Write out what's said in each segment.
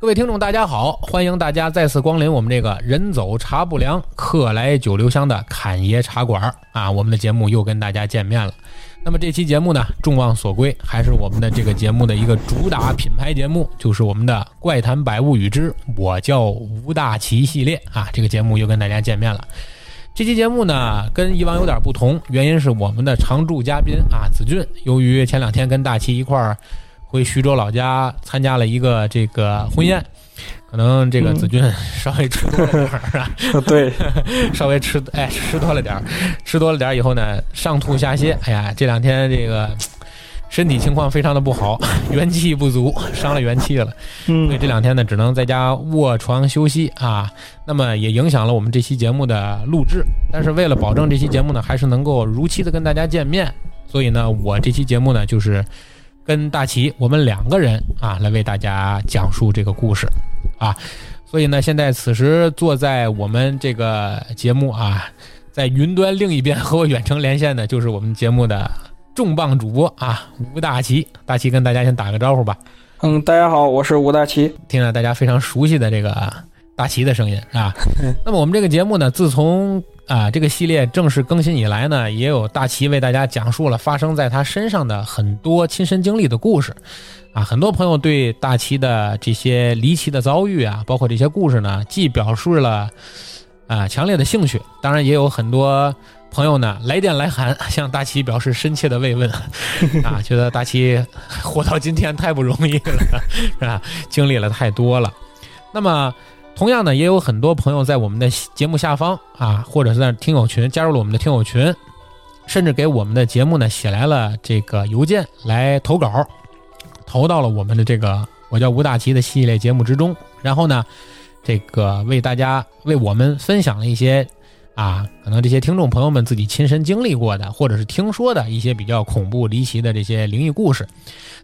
各位听众，大家好！欢迎大家再次光临我们这个人走茶不凉，客来酒留香的侃爷茶馆啊！我们的节目又跟大家见面了。那么这期节目呢，众望所归，还是我们的这个节目的一个主打品牌节目，就是我们的《怪谈百物语之我叫吴大奇》系列啊！这个节目又跟大家见面了。这期节目呢，跟以往有点不同，原因是我们的常驻嘉宾啊，子俊，由于前两天跟大奇一块儿。回徐州老家参加了一个这个婚宴，可能这个子君稍微吃多了点儿啊，对，稍微吃哎吃多了点儿，吃多了点儿以后呢，上吐下泻，哎呀，这两天这个身体情况非常的不好，元气不足，伤了元气了，所以这两天呢，只能在家卧床休息啊。那么也影响了我们这期节目的录制，但是为了保证这期节目呢，还是能够如期的跟大家见面，所以呢，我这期节目呢，就是。跟大齐，我们两个人啊，来为大家讲述这个故事，啊，所以呢，现在此时坐在我们这个节目啊，在云端另一边和我远程连线的，就是我们节目的重磅主播啊，吴大齐。大齐跟大家先打个招呼吧。嗯，大家好，我是吴大齐，听着大家非常熟悉的这个大齐的声音，啊？那么我们这个节目呢，自从啊，这个系列正式更新以来呢，也有大齐为大家讲述了发生在他身上的很多亲身经历的故事，啊，很多朋友对大齐的这些离奇的遭遇啊，包括这些故事呢，既表示了啊强烈的兴趣，当然也有很多朋友呢来电来函向大齐表示深切的慰问，啊，觉得大齐活到今天太不容易了，是吧？经历了太多了，那么。同样呢，也有很多朋友在我们的节目下方啊，或者是在听友群加入了我们的听友群，甚至给我们的节目呢写来了这个邮件来投稿，投到了我们的这个我叫吴大奇的系列节目之中。然后呢，这个为大家为我们分享了一些啊，可能这些听众朋友们自己亲身经历过的，或者是听说的一些比较恐怖离奇的这些灵异故事。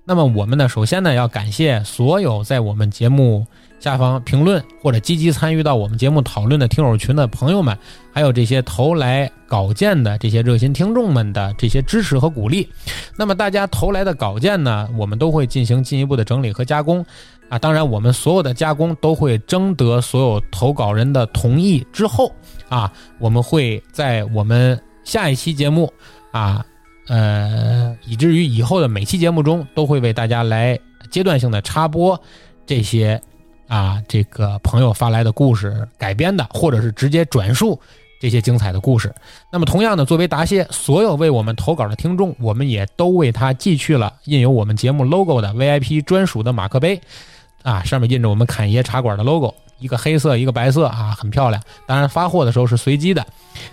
那么我们呢，首先呢要感谢所有在我们节目。下方评论或者积极参与到我们节目讨论的听友群的朋友们，还有这些投来稿件的这些热心听众们的这些支持和鼓励。那么大家投来的稿件呢，我们都会进行进一步的整理和加工啊。当然，我们所有的加工都会征得所有投稿人的同意之后啊，我们会在我们下一期节目啊，呃，以至于以后的每期节目中都会为大家来阶段性的插播这些。啊，这个朋友发来的故事改编的，或者是直接转述这些精彩的故事。那么，同样的，作为答谢，所有为我们投稿的听众，我们也都为他寄去了印有我们节目 logo 的 VIP 专属的马克杯。啊，上面印着我们侃爷茶馆的 logo，一个黑色，一个白色，啊，很漂亮。当然，发货的时候是随机的，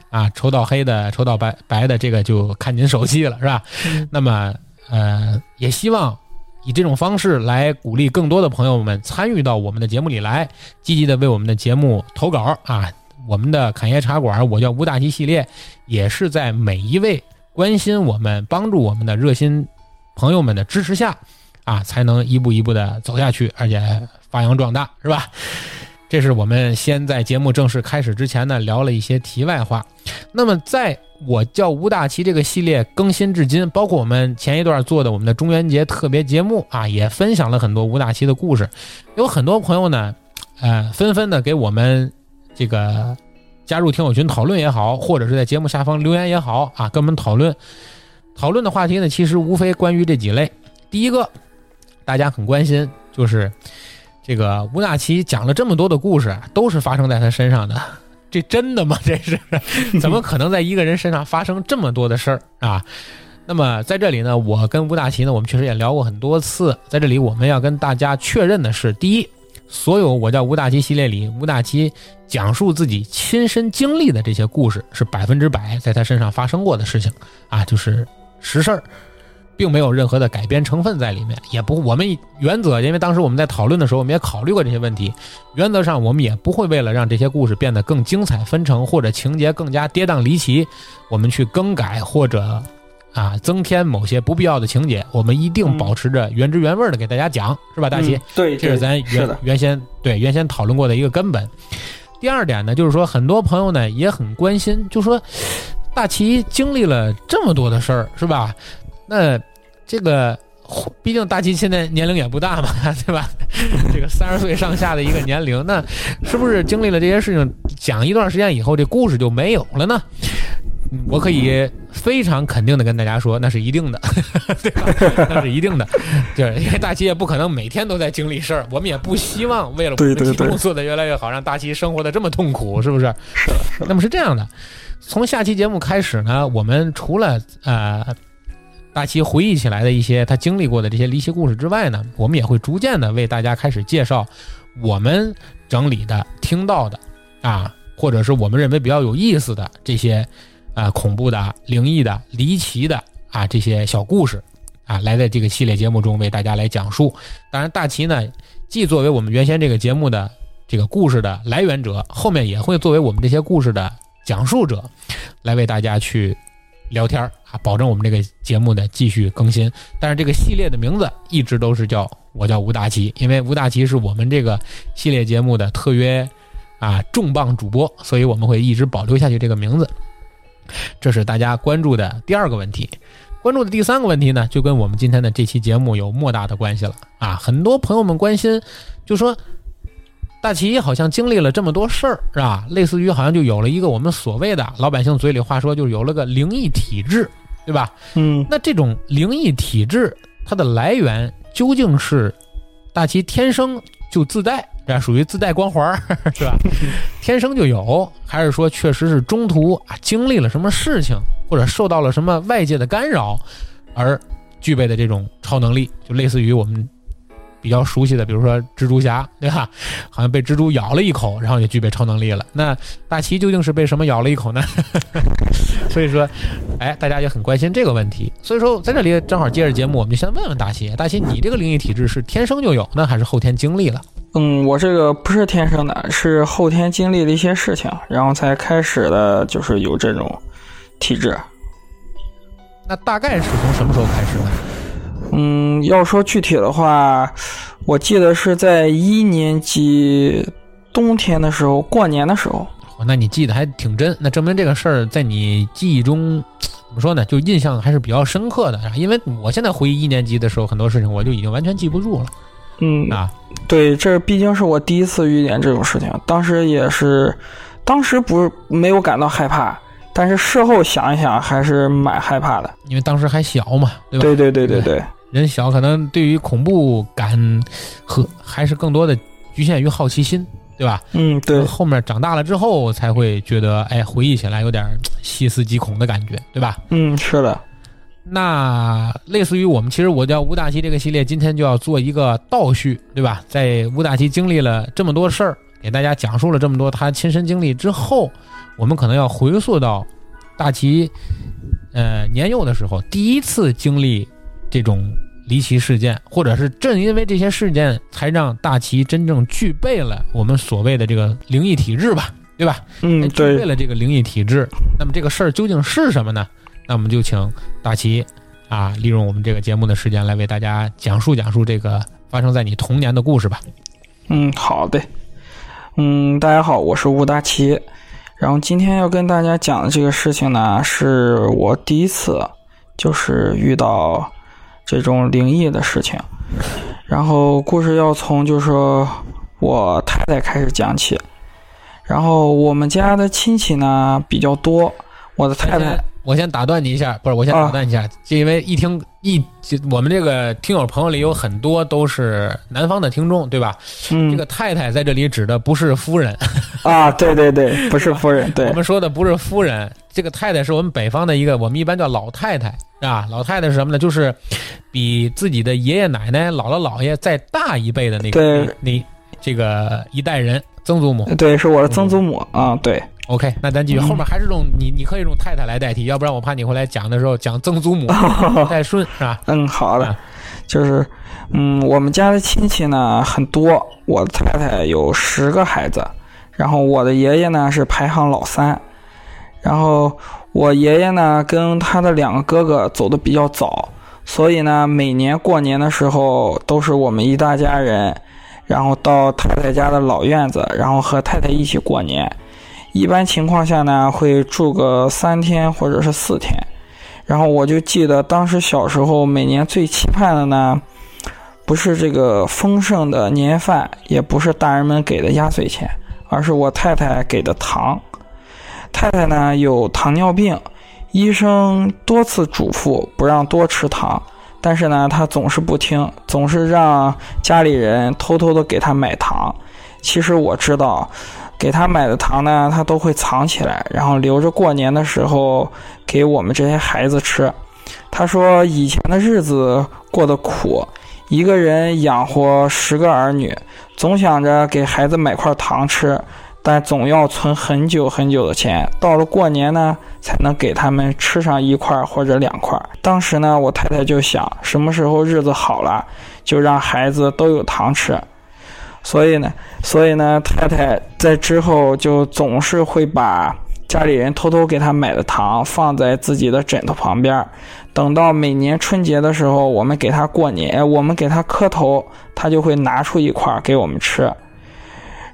啊，抽到黑的，抽到白白的，这个就看您手气了，是吧？那么，呃，也希望。以这种方式来鼓励更多的朋友们参与到我们的节目里来，积极的为我们的节目投稿啊！我们的侃爷茶馆，我叫吴大吉系列，也是在每一位关心我们、帮助我们的热心朋友们的支持下，啊，才能一步一步的走下去，而且发扬壮大，是吧？这是我们先在节目正式开始之前呢，聊了一些题外话。那么在我叫吴大奇这个系列更新至今，包括我们前一段做的我们的中元节特别节目啊，也分享了很多吴大奇的故事。有很多朋友呢，呃，纷纷的给我们这个加入听友群讨论也好，或者是在节目下方留言也好啊，跟我们讨论。讨论的话题呢，其实无非关于这几类。第一个，大家很关心，就是这个吴大奇讲了这么多的故事，都是发生在他身上的。这真的吗？这是 怎么可能在一个人身上发生这么多的事儿啊？那么在这里呢，我跟吴大奇呢，我们确实也聊过很多次。在这里，我们要跟大家确认的是：第一，所有我叫吴大奇系列里，吴大奇讲述自己亲身经历的这些故事，是百分之百在他身上发生过的事情啊，就是实事儿。并没有任何的改编成分在里面，也不，我们原则，因为当时我们在讨论的时候，我们也考虑过这些问题。原则上，我们也不会为了让这些故事变得更精彩纷呈，或者情节更加跌宕离奇，我们去更改或者啊增添某些不必要的情节。我们一定保持着原汁原味的给大家讲，是吧，大齐？对，这是咱原原先对原先讨论过的一个根本。第二点呢，就是说很多朋友呢也很关心，就说大齐经历了这么多的事儿，是吧？那这个，毕竟大齐现在年龄也不大嘛，对吧？这个三十岁上下的一个年龄，那是不是经历了这些事情，讲一段时间以后，这故事就没有了呢？我可以非常肯定的跟大家说，那是一定的，对吧？那是一定的，就是因为大齐也不可能每天都在经历事儿，我们也不希望为了我们的节目做的越来越好，让大齐生活的这么痛苦，是不是？那么是这样的，从下期节目开始呢，我们除了呃大齐回忆起来的一些他经历过的这些离奇故事之外呢，我们也会逐渐的为大家开始介绍我们整理的、听到的啊，或者是我们认为比较有意思的这些。啊，恐怖的、灵异的、离奇的啊，这些小故事啊，来在这个系列节目中为大家来讲述。当然，大齐呢，既作为我们原先这个节目的这个故事的来源者，后面也会作为我们这些故事的讲述者，来为大家去聊天啊，保证我们这个节目的继续更新。但是这个系列的名字一直都是叫我叫吴大奇，因为吴大奇是我们这个系列节目的特约啊重磅主播，所以我们会一直保留下去这个名字。这是大家关注的第二个问题，关注的第三个问题呢，就跟我们今天的这期节目有莫大的关系了啊！很多朋友们关心，就说大齐好像经历了这么多事儿，是吧？类似于好像就有了一个我们所谓的老百姓嘴里话说，就是有了个灵异体质，对吧？嗯，那这种灵异体质它的来源究竟是大齐天生就自带？这属于自带光环 是吧？天生就有，还是说确实是中途啊经历了什么事情，或者受到了什么外界的干扰，而具备的这种超能力，就类似于我们比较熟悉的，比如说蜘蛛侠，对吧？好像被蜘蛛咬了一口，然后就具备超能力了。那大齐究竟是被什么咬了一口呢？所以说，哎，大家也很关心这个问题。所以说，在这里正好接着节目，我们就先问问大齐：大齐，你这个灵异体质是天生就有呢，还是后天经历了？嗯，我这个不是天生的，是后天经历了一些事情，然后才开始的，就是有这种体质。那大概是从什么时候开始的？嗯，要说具体的话，我记得是在一年级冬天的时候，过年的时候。那你记得还挺真，那证明这个事儿在你记忆中怎么说呢？就印象还是比较深刻的。因为我现在回忆一年级的时候，很多事情我就已经完全记不住了。嗯啊，对，这毕竟是我第一次遇见这种事情，当时也是，当时不是没有感到害怕，但是事后想一想还是蛮害怕的，因为当时还小嘛，对吧？对对对对对，人小可能对于恐怖感和还是更多的局限于好奇心，对吧？嗯，对。后面长大了之后才会觉得，哎，回忆起来有点细思极恐的感觉，对吧？嗯，是的。那类似于我们，其实我叫吴大奇这个系列，今天就要做一个倒叙，对吧？在吴大奇经历了这么多事儿，给大家讲述了这么多他亲身经历之后，我们可能要回溯到大奇，呃，年幼的时候，第一次经历这种离奇事件，或者是正因为这些事件，才让大齐真正具备了我们所谓的这个灵异体质吧，对吧？嗯，具备了这个灵异体质，那么这个事儿究竟是什么呢？那我们就请大齐啊，利用我们这个节目的时间来为大家讲述讲述这个发生在你童年的故事吧。嗯，好的。嗯，大家好，我是吴大齐。然后今天要跟大家讲的这个事情呢，是我第一次就是遇到这种灵异的事情。然后故事要从就是说我太太开始讲起。然后我们家的亲戚呢比较多，我的太太。我先打断你一下，不是，我先打断一下，就因为一听一，我们这个听友朋友里有很多都是南方的听众，对吧？嗯，这个太太在这里指的不是夫人啊，对对对，不是夫人，对，我们说的不是夫人，这个太太是我们北方的一个，我们一般叫老太太啊。老太太是什么呢？就是比自己的爷爷奶奶、姥姥姥爷再大一辈的那个那这个一代人，曾祖母。对，是我的曾祖母啊，对。OK，那咱继续，后面还是用你，你可以用太太来代替，要不然我怕你回来讲的时候讲曾祖母不 太顺，是吧？嗯，好的，就是，嗯，我们家的亲戚呢很多，我的太太有十个孩子，然后我的爷爷呢是排行老三，然后我爷爷呢跟他的两个哥哥走的比较早，所以呢每年过年的时候都是我们一大家人，然后到太太家的老院子，然后和太太一起过年。一般情况下呢，会住个三天或者是四天，然后我就记得当时小时候每年最期盼的呢，不是这个丰盛的年饭，也不是大人们给的压岁钱，而是我太太给的糖。太太呢有糖尿病，医生多次嘱咐不让多吃糖，但是呢她总是不听，总是让家里人偷偷的给她买糖。其实我知道，给她买的糖呢，她都会藏起来，然后留着过年的时候给我们这些孩子吃。她说以前的日子过得苦。一个人养活十个儿女，总想着给孩子买块糖吃，但总要存很久很久的钱，到了过年呢，才能给他们吃上一块或者两块。当时呢，我太太就想，什么时候日子好了，就让孩子都有糖吃。所以呢，所以呢，太太在之后就总是会把。家里人偷偷给他买的糖放在自己的枕头旁边，等到每年春节的时候，我们给他过年，我们给他磕头，他就会拿出一块给我们吃。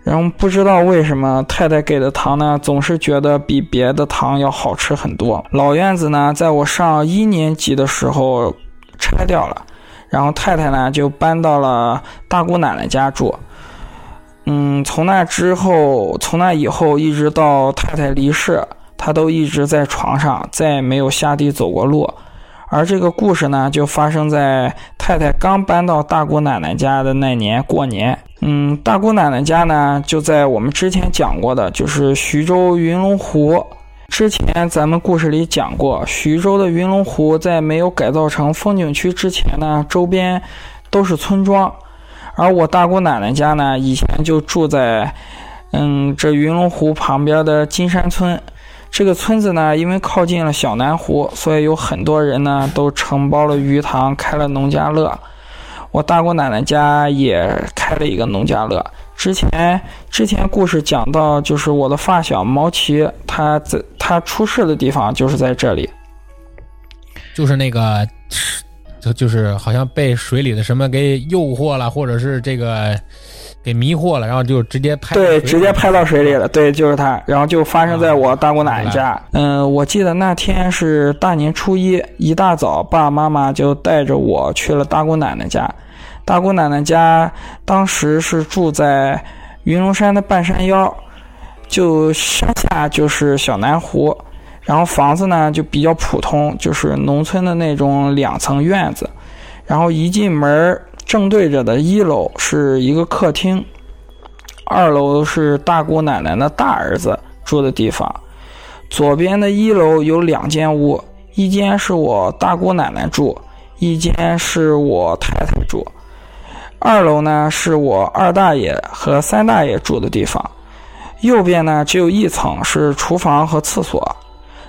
然后不知道为什么太太给的糖呢，总是觉得比别的糖要好吃很多。老院子呢，在我上一年级的时候拆掉了，然后太太呢就搬到了大姑奶奶家住。嗯，从那之后，从那以后，一直到太太离世，他都一直在床上，再也没有下地走过路。而这个故事呢，就发生在太太刚搬到大姑奶奶家的那年过年。嗯，大姑奶奶家呢，就在我们之前讲过的，就是徐州云龙湖。之前咱们故事里讲过，徐州的云龙湖在没有改造成风景区之前呢，周边都是村庄。而我大姑奶奶家呢，以前就住在，嗯，这云龙湖旁边的金山村。这个村子呢，因为靠近了小南湖，所以有很多人呢都承包了鱼塘，开了农家乐。我大姑奶奶家也开了一个农家乐。之前之前故事讲到，就是我的发小毛奇，他在他出事的地方就是在这里，就是那个。就就是好像被水里的什么给诱惑了，或者是这个给迷惑了，然后就直接拍对，直接拍到水里了。对，就是他，然后就发生在我大姑奶奶家。嗯，我记得那天是大年初一，一大早，爸爸妈妈就带着我去了大姑奶奶家。大姑奶奶家当时是住在云龙山的半山腰，就山下就是小南湖。然后房子呢就比较普通，就是农村的那种两层院子。然后一进门正对着的一楼是一个客厅，二楼是大姑奶奶的大儿子住的地方。左边的一楼有两间屋，一间是我大姑奶奶住，一间是我太太住。二楼呢是我二大爷和三大爷住的地方。右边呢只有一层是厨房和厕所。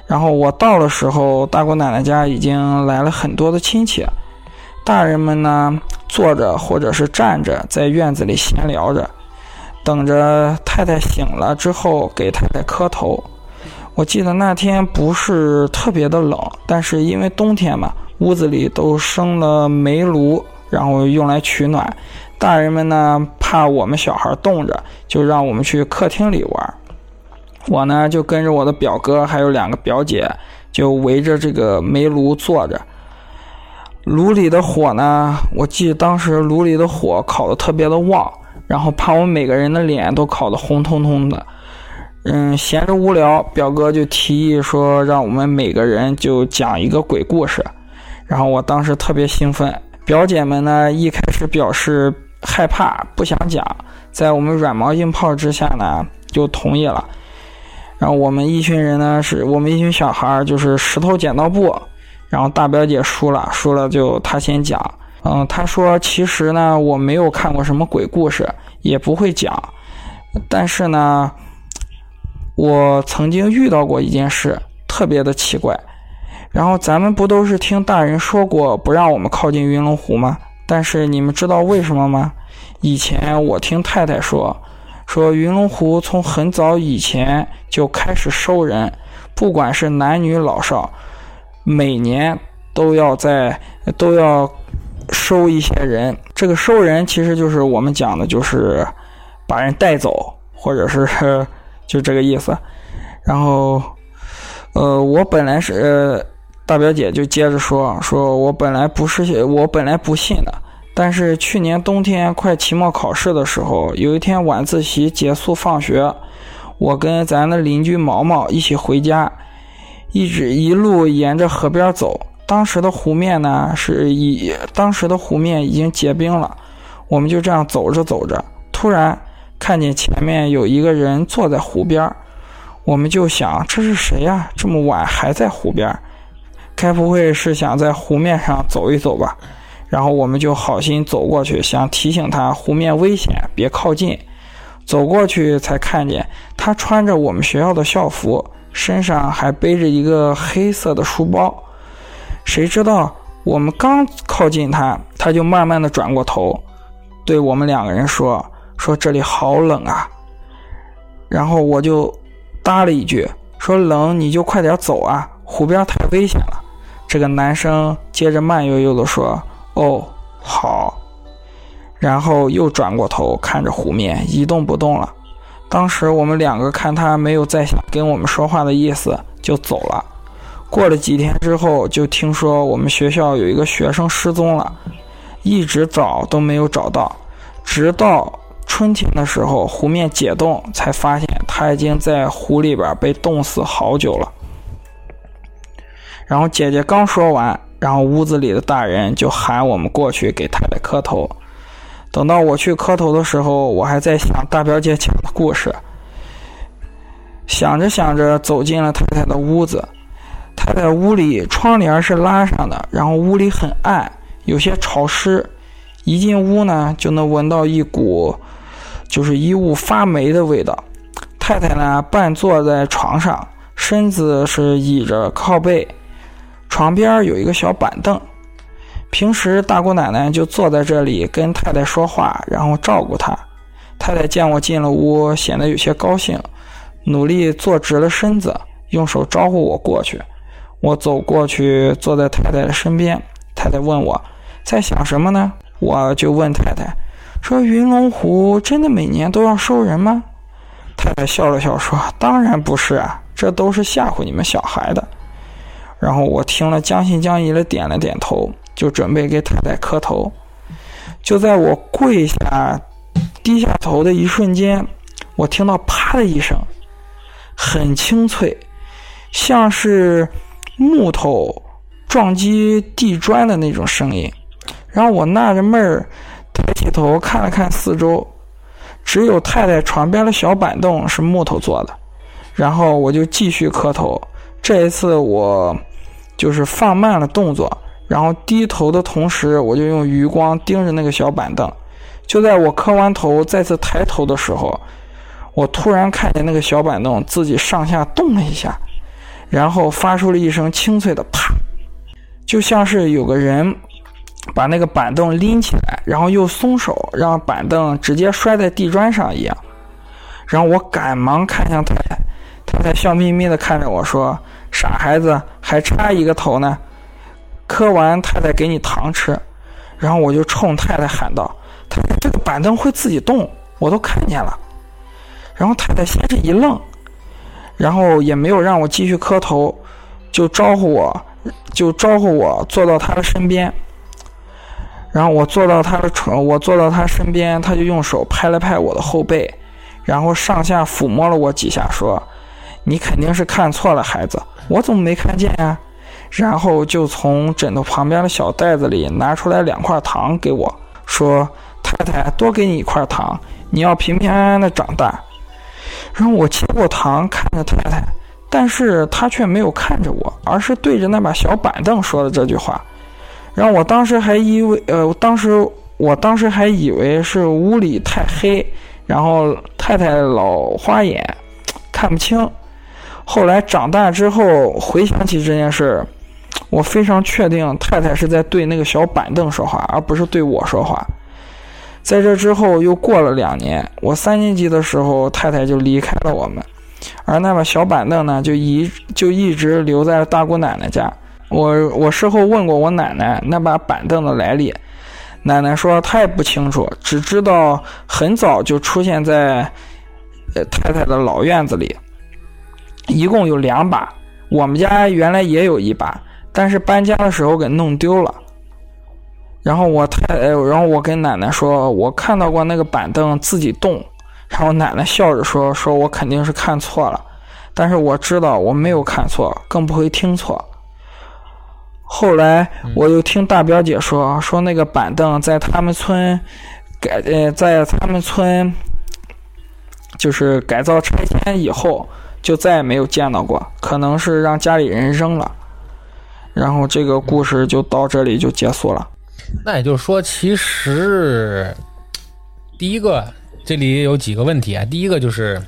然后我到的时候，大姑奶奶家已经来了很多的亲戚，大人们呢坐着或者是站着在院子里闲聊着，等着太太醒了之后给太太磕头。我记得那天不是特别的冷，但是因为冬天嘛，屋子里都生了煤炉，然后用来取暖。大人们呢怕我们小孩冻着，就让我们去客厅里玩。我呢就跟着我的表哥还有两个表姐，就围着这个煤炉坐着。炉里的火呢，我记得当时炉里的火烤的特别的旺，然后把我们每个人的脸都烤得红彤彤的。嗯，闲着无聊，表哥就提议说让我们每个人就讲一个鬼故事。然后我当时特别兴奋，表姐们呢一开始表示害怕，不想讲，在我们软磨硬泡之下呢，就同意了。然后我们一群人呢，是我们一群小孩儿，就是石头剪刀布。然后大表姐输了，输了就她先讲。嗯，她说其实呢，我没有看过什么鬼故事，也不会讲。但是呢，我曾经遇到过一件事，特别的奇怪。然后咱们不都是听大人说过不让我们靠近云龙湖吗？但是你们知道为什么吗？以前我听太太说。说云龙湖从很早以前就开始收人，不管是男女老少，每年都要在都要收一些人。这个收人其实就是我们讲的，就是把人带走，或者是 就这个意思。然后，呃，我本来是呃大表姐就接着说，说我本来不是我本来不信的。但是去年冬天快期末考试的时候，有一天晚自习结束放学，我跟咱的邻居毛毛一起回家，一直一路沿着河边走。当时的湖面呢是已，当时的湖面已经结冰了。我们就这样走着走着，突然看见前面有一个人坐在湖边，我们就想这是谁呀？这么晚还在湖边，该不会是想在湖面上走一走吧？然后我们就好心走过去，想提醒他湖面危险，别靠近。走过去才看见他穿着我们学校的校服，身上还背着一个黑色的书包。谁知道我们刚靠近他，他就慢慢的转过头，对我们两个人说：“说这里好冷啊。”然后我就搭了一句：“说冷你就快点走啊，湖边太危险了。”这个男生接着慢悠悠的说。哦，好，然后又转过头看着湖面，一动不动了。当时我们两个看他没有再想跟我们说话的意思，就走了。过了几天之后，就听说我们学校有一个学生失踪了，一直找都没有找到，直到春天的时候，湖面解冻，才发现他已经在湖里边被冻死好久了。然后姐姐刚说完。然后屋子里的大人就喊我们过去给太太磕头。等到我去磕头的时候，我还在想大表姐讲的故事。想着想着，走进了太太的屋子。太太屋里窗帘是拉上的，然后屋里很暗，有些潮湿。一进屋呢，就能闻到一股就是衣物发霉的味道。太太呢，半坐在床上，身子是倚着靠背。床边有一个小板凳，平时大姑奶奶就坐在这里跟太太说话，然后照顾她。太太见我进了屋，显得有些高兴，努力坐直了身子，用手招呼我过去。我走过去，坐在太太的身边。太太问我在想什么呢？我就问太太说：“云龙湖真的每年都要收人吗？”太太笑了笑说：“当然不是啊，这都是吓唬你们小孩的。”然后我听了，将信将疑的点了点头，就准备给太太磕头。就在我跪下、低下头的一瞬间，我听到“啪”的一声，很清脆，像是木头撞击地砖的那种声音。然后我纳着闷儿，抬起头看了看四周，只有太太床边的小板凳是木头做的。然后我就继续磕头。这一次我。就是放慢了动作，然后低头的同时，我就用余光盯着那个小板凳。就在我磕完头再次抬头的时候，我突然看见那个小板凳自己上下动了一下，然后发出了一声清脆的“啪”，就像是有个人把那个板凳拎起来，然后又松手，让板凳直接摔在地砖上一样。然后我赶忙看向太太，太太笑眯眯地看着我说。傻孩子，还差一个头呢！磕完，太太给你糖吃。然后我就冲太太喊道：“太太，这个板凳会自己动，我都看见了。”然后太太先是一愣，然后也没有让我继续磕头，就招呼我，就招呼我坐到他的身边。然后我坐到他的床，我坐到他身边，他就用手拍了拍我的后背，然后上下抚摸了我几下，说：“你肯定是看错了，孩子。”我怎么没看见呀？然后就从枕头旁边的小袋子里拿出来两块糖给我，说：“太太，多给你一块糖，你要平平安安的长大。”然后我接过糖，看着太太，但是她却没有看着我，而是对着那把小板凳说的这句话。然后我当时还以为，呃，当时我当时还以为是屋里太黑，然后太太老花眼，看不清。后来长大之后回想起这件事，我非常确定太太是在对那个小板凳说话，而不是对我说话。在这之后又过了两年，我三年级的时候，太太就离开了我们，而那把小板凳呢，就一就一直留在了大姑奶奶家。我我事后问过我奶奶那把板凳的来历，奶奶说她也不清楚，只知道很早就出现在呃太太的老院子里。一共有两把，我们家原来也有一把，但是搬家的时候给弄丢了。然后我太，然后我跟奶奶说，我看到过那个板凳自己动，然后奶奶笑着说，说我肯定是看错了，但是我知道我没有看错，更不会听错。后来我又听大表姐说，说那个板凳在他们村改，呃，在他们村就是改造拆迁以后，就再也没有见到过，可能是让家里人扔了。然后这个故事就到这里就结束了。那也就是说，其实第一个这里有几个问题啊。第一个就是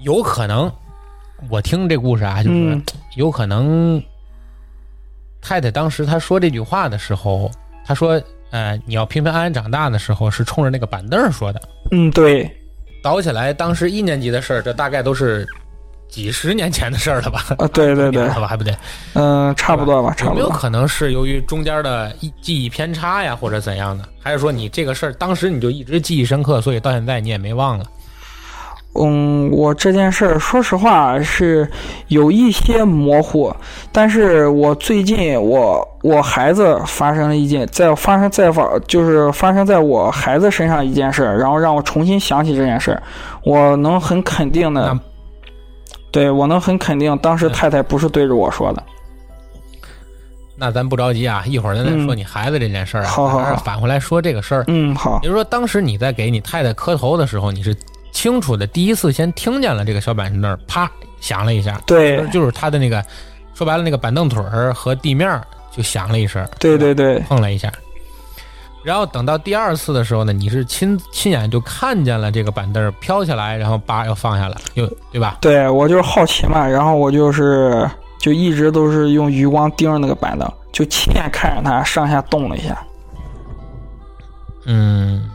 有可能，我听这故事啊，就是嗯有可能太太当时她说这句话的时候，她说：“呃，你要平平安安长大的时候，是冲着那个板凳说的。嗯，对，”倒起来，当时一年级的事儿，这大概都是几十年前的事儿了吧？啊，对对对？还不对，嗯，差不多吧，差不多。没有可能是由于中间的一记忆偏差呀，或者怎样的？还是说你这个事儿当时你就一直记忆深刻，所以到现在你也没忘了？嗯，我这件事儿，说实话是有一些模糊，但是我最近我我孩子发生了一件，在发生在发就是发生在我孩子身上一件事儿，然后让我重新想起这件事儿，我能很肯定的那，对我能很肯定，当时嗯太太不是对着我说的。那咱不着急啊，一会儿咱再说你孩子这件事儿啊，嗯好好好反过来说这个事儿。嗯，好也，就是说，当时你在给你太太磕头的时候，你是清楚的第一次先听见了这个小板凳儿啪响了一下，对就是他的那个说白了那个板凳腿儿和地面儿就响了一声，对对对，碰了一下。然后等到第二次的时候呢，你是亲亲眼就看见了这个板凳儿飘起来，然后叭又放下来，又对吧？对我就是好奇嘛，然后我就是就一直都是用余光盯着那个板凳，就亲眼看着它上下动了一下。嗯，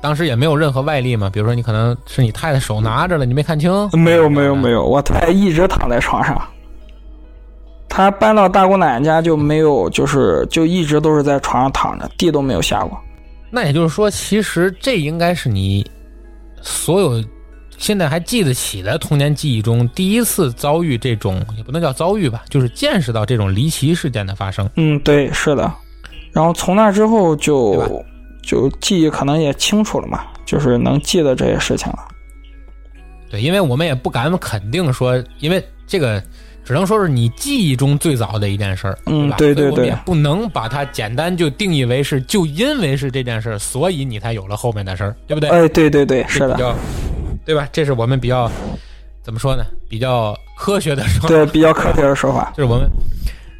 当时也没有任何外力嘛，比如说你可能是你太太手拿着了，你没看清？没有没有没有，我太太一直躺在床上。她搬到大姑奶奶家就没有，就是就一直都是在床上躺着，地都没有下过。那也就是说，其实这应该是你所有现在还记得起的童年记忆中第一次遭遇这种，也不能叫遭遇吧，就是见识到这种离奇事件的发生。嗯，对，是的。然后从那之后就就记忆可能也清楚了嘛，就是能记得这些事情了。对，因为我们也不敢肯定说，因为这个只能说是你记忆中最早的一件事儿，嗯？对对对我们也不能把它简单就定义为是就因为是这件事儿，所以你才有了后面的事儿，对不对？哎，对对对，是的，对吧？这是我们比较怎么说呢？比较科学的说法，对，比较科学的说法。就是我们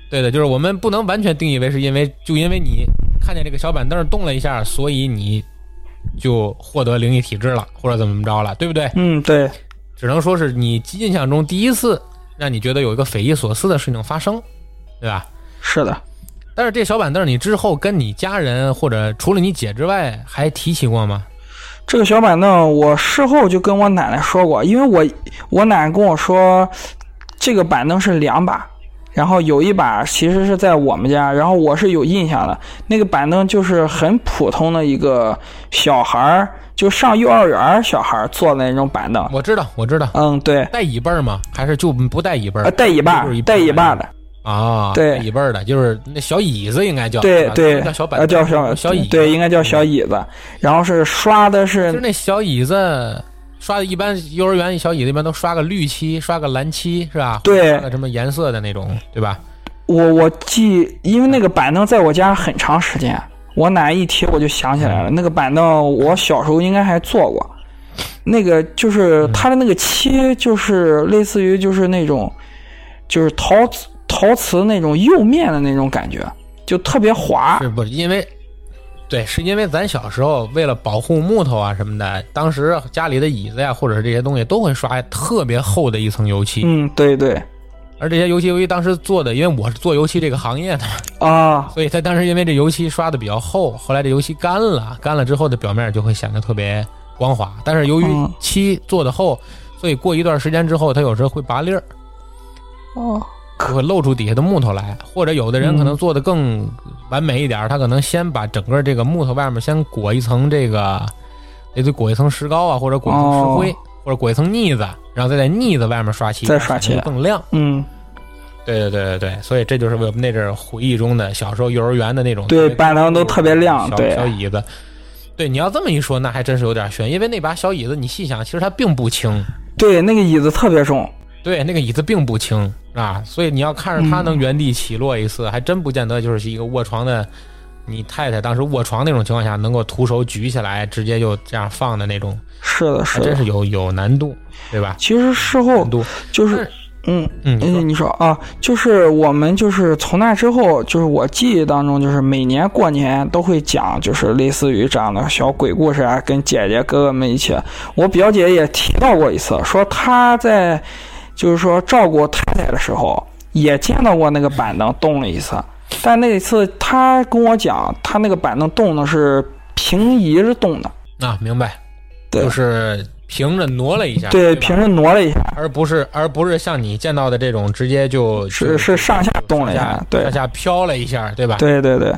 对的，就是我们不能完全定义为是因为就因为你看见这个小板凳动了一下，所以你就获得灵异体质了，或者怎么着了，对不对？嗯，对，只能说是你印象中第一次让你觉得有一个匪夷所思的事情发生，对吧？是的。但是这小板凳你之后跟你家人或者除了你姐之外还提起过吗？这个小板凳，我事后就跟我奶奶说过，因为我我奶奶跟我说，这个板凳是两把，然后有一把其实是在我们家，然后我是有印象的。那个板凳就是很普通的一个小孩儿，就上幼儿园小孩儿坐的那种板凳。我知道，我知道，嗯，对，带椅背儿吗？还是就不带椅背？带尾巴就是一，带椅背的，啊，对椅背儿的，就是那小椅子应该叫，对对，叫小板呃，叫小小椅子，对，应该叫小椅子。然后是刷的是就，那小椅子刷的，一般幼儿园小椅子一般都刷个绿漆，刷个蓝漆，是吧？对刷个什么颜色的那种，对吧？我我记，因为那个板凳在我家很长时间，我奶奶一提我就想起来了，那个板凳我小时候应该还坐过。那个就是它的那个漆，就是类似于就是那种，就是陶瓷陶瓷那种釉面的那种感觉，就特别滑。是不是因为？对，是因为咱小时候为了保护木头啊什么的，当时家里的椅子呀，或者是这些东西都会刷特别厚的一层油漆，嗯，对对而这些油漆由于当时做的，因为我是做油漆这个行业的，啊，所以他当时因为这油漆刷的比较厚，后来这油漆干了，干了之后的表面就会显得特别光滑。但是由于嗯。漆做的厚，所以过一段时间之后，它有时候会拔粒儿，哦，就会露出底下的木头来。或者有的人可能做的更完美一点，他可能先把整个这个木头外面先裹一层这个，也得裹一层石膏啊，或者裹一层石灰，或者裹一层腻子，然后再在腻子外面刷漆，再刷漆更亮。嗯，对对对对对，所以这就是我们那阵儿回忆中的小时候幼儿园的那种对板凳都特别亮小对小椅子。对，你要这么一说，那还真是有点悬，因为那把小椅子，你细想，其实它并不轻。对，那个椅子特别重。对，那个椅子并不轻啊，所以你要看着它能原地起落一次，还真不见得就是一个卧床的，你太太当时卧床那种情况下能够徒手举起来，直接就这样放的那种，是的，是的还真。是有有难度，对吧？其实事后难度，就是，嗯嗯，嗯，你说啊，就是我们就是从那之后，就是我记忆当中，就是每年过年都会讲，就是类似于这样的小鬼故事啊，跟姐姐哥哥们一起。我表姐也提到过一次，说她在就是说照顾太太的时候，也见到过那个板凳动了一次，但那一次他跟我讲，他那个板凳动的是平移着动的，啊，明白，对。就是平着挪了一下，对，吧？平着挪了一下，而不是而不是像你见到的这种直接就是是上下动了一下下，对。上，下飘了一下，对吧？对对对，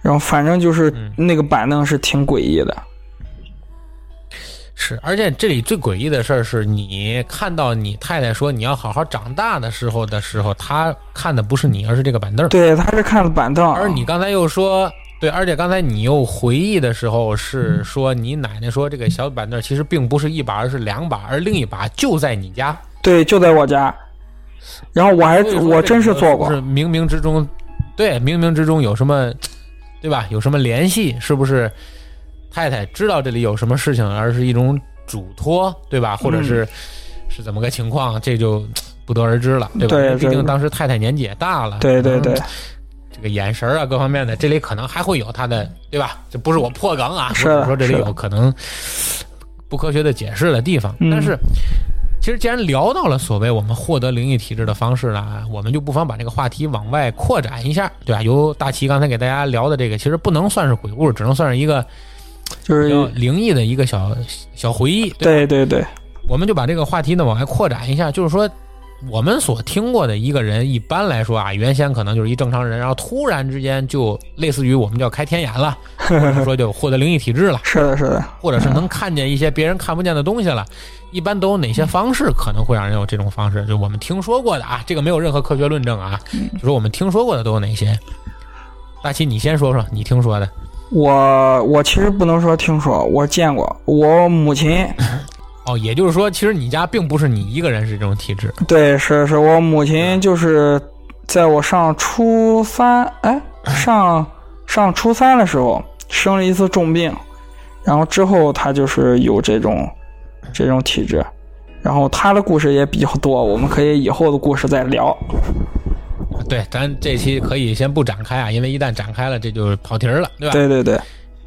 然后反正就是嗯。那个板凳是挺诡异的。是，而且这里最诡异的事儿是你看到你太太说你要好好长大的时候的时候，她看的不是你，而是这个板凳儿。对，他是看的板凳，而你刚才又说，对，而且刚才你又回忆的时候是说你奶奶说这个小板凳儿其实并不是一把，而是两把，而另一把就在你家。对，就在我家。然后我还我真是做过，是冥冥之中，对，冥冥之中有什么，对吧？有什么联系？是不是太太知道这里有什么事情，而是一种嘱托，对吧？或者嗯是、是怎么个情况？这就不得而知了，对吧？毕竟当时太太年纪也大了，对对对，这个眼神啊，各方面的，这里可能还会有他的，对吧？这不是我破梗啊，我只说这里有可能不科学的解释的地方，嗯但是。其实，既然聊到了所谓我们获得灵异体质的方式呢，我们就不妨把这个话题往外扩展一下，对吧？由大齐刚才给大家聊的这个，其实不能算是鬼故事，只能算是一个就是灵异的一个小小回忆。对对对对，我们就把这个话题呢往外扩展一下，就是说，我们所听过的一个人，一般来说啊，原先可能就是一正常人，然后突然之间就类似于我们叫开天眼了，或者说就获得灵异体质了，是的，是的，或者是能看见一些别人看不见的东西了。一般都有哪些方式可能会让人有这种方式？就我们听说过的啊，这个没有任何科学论证啊，就说我们听说过的都有哪些？大齐，你先说说你听说的。我我其实不能说听说，我见过，我母亲，哦，也就是说，其实你家并不是你一个人是这种体质。对，是是我母亲，就是在我上初三，哎，上上初三的时候生了一次重病，然后之后她就是有这种这种体质，然后她的故事也比较多，我们可以以后的故事再聊。对，咱这期可以先不展开啊，因为一旦展开了，这就跑题儿了，对吧？对对对，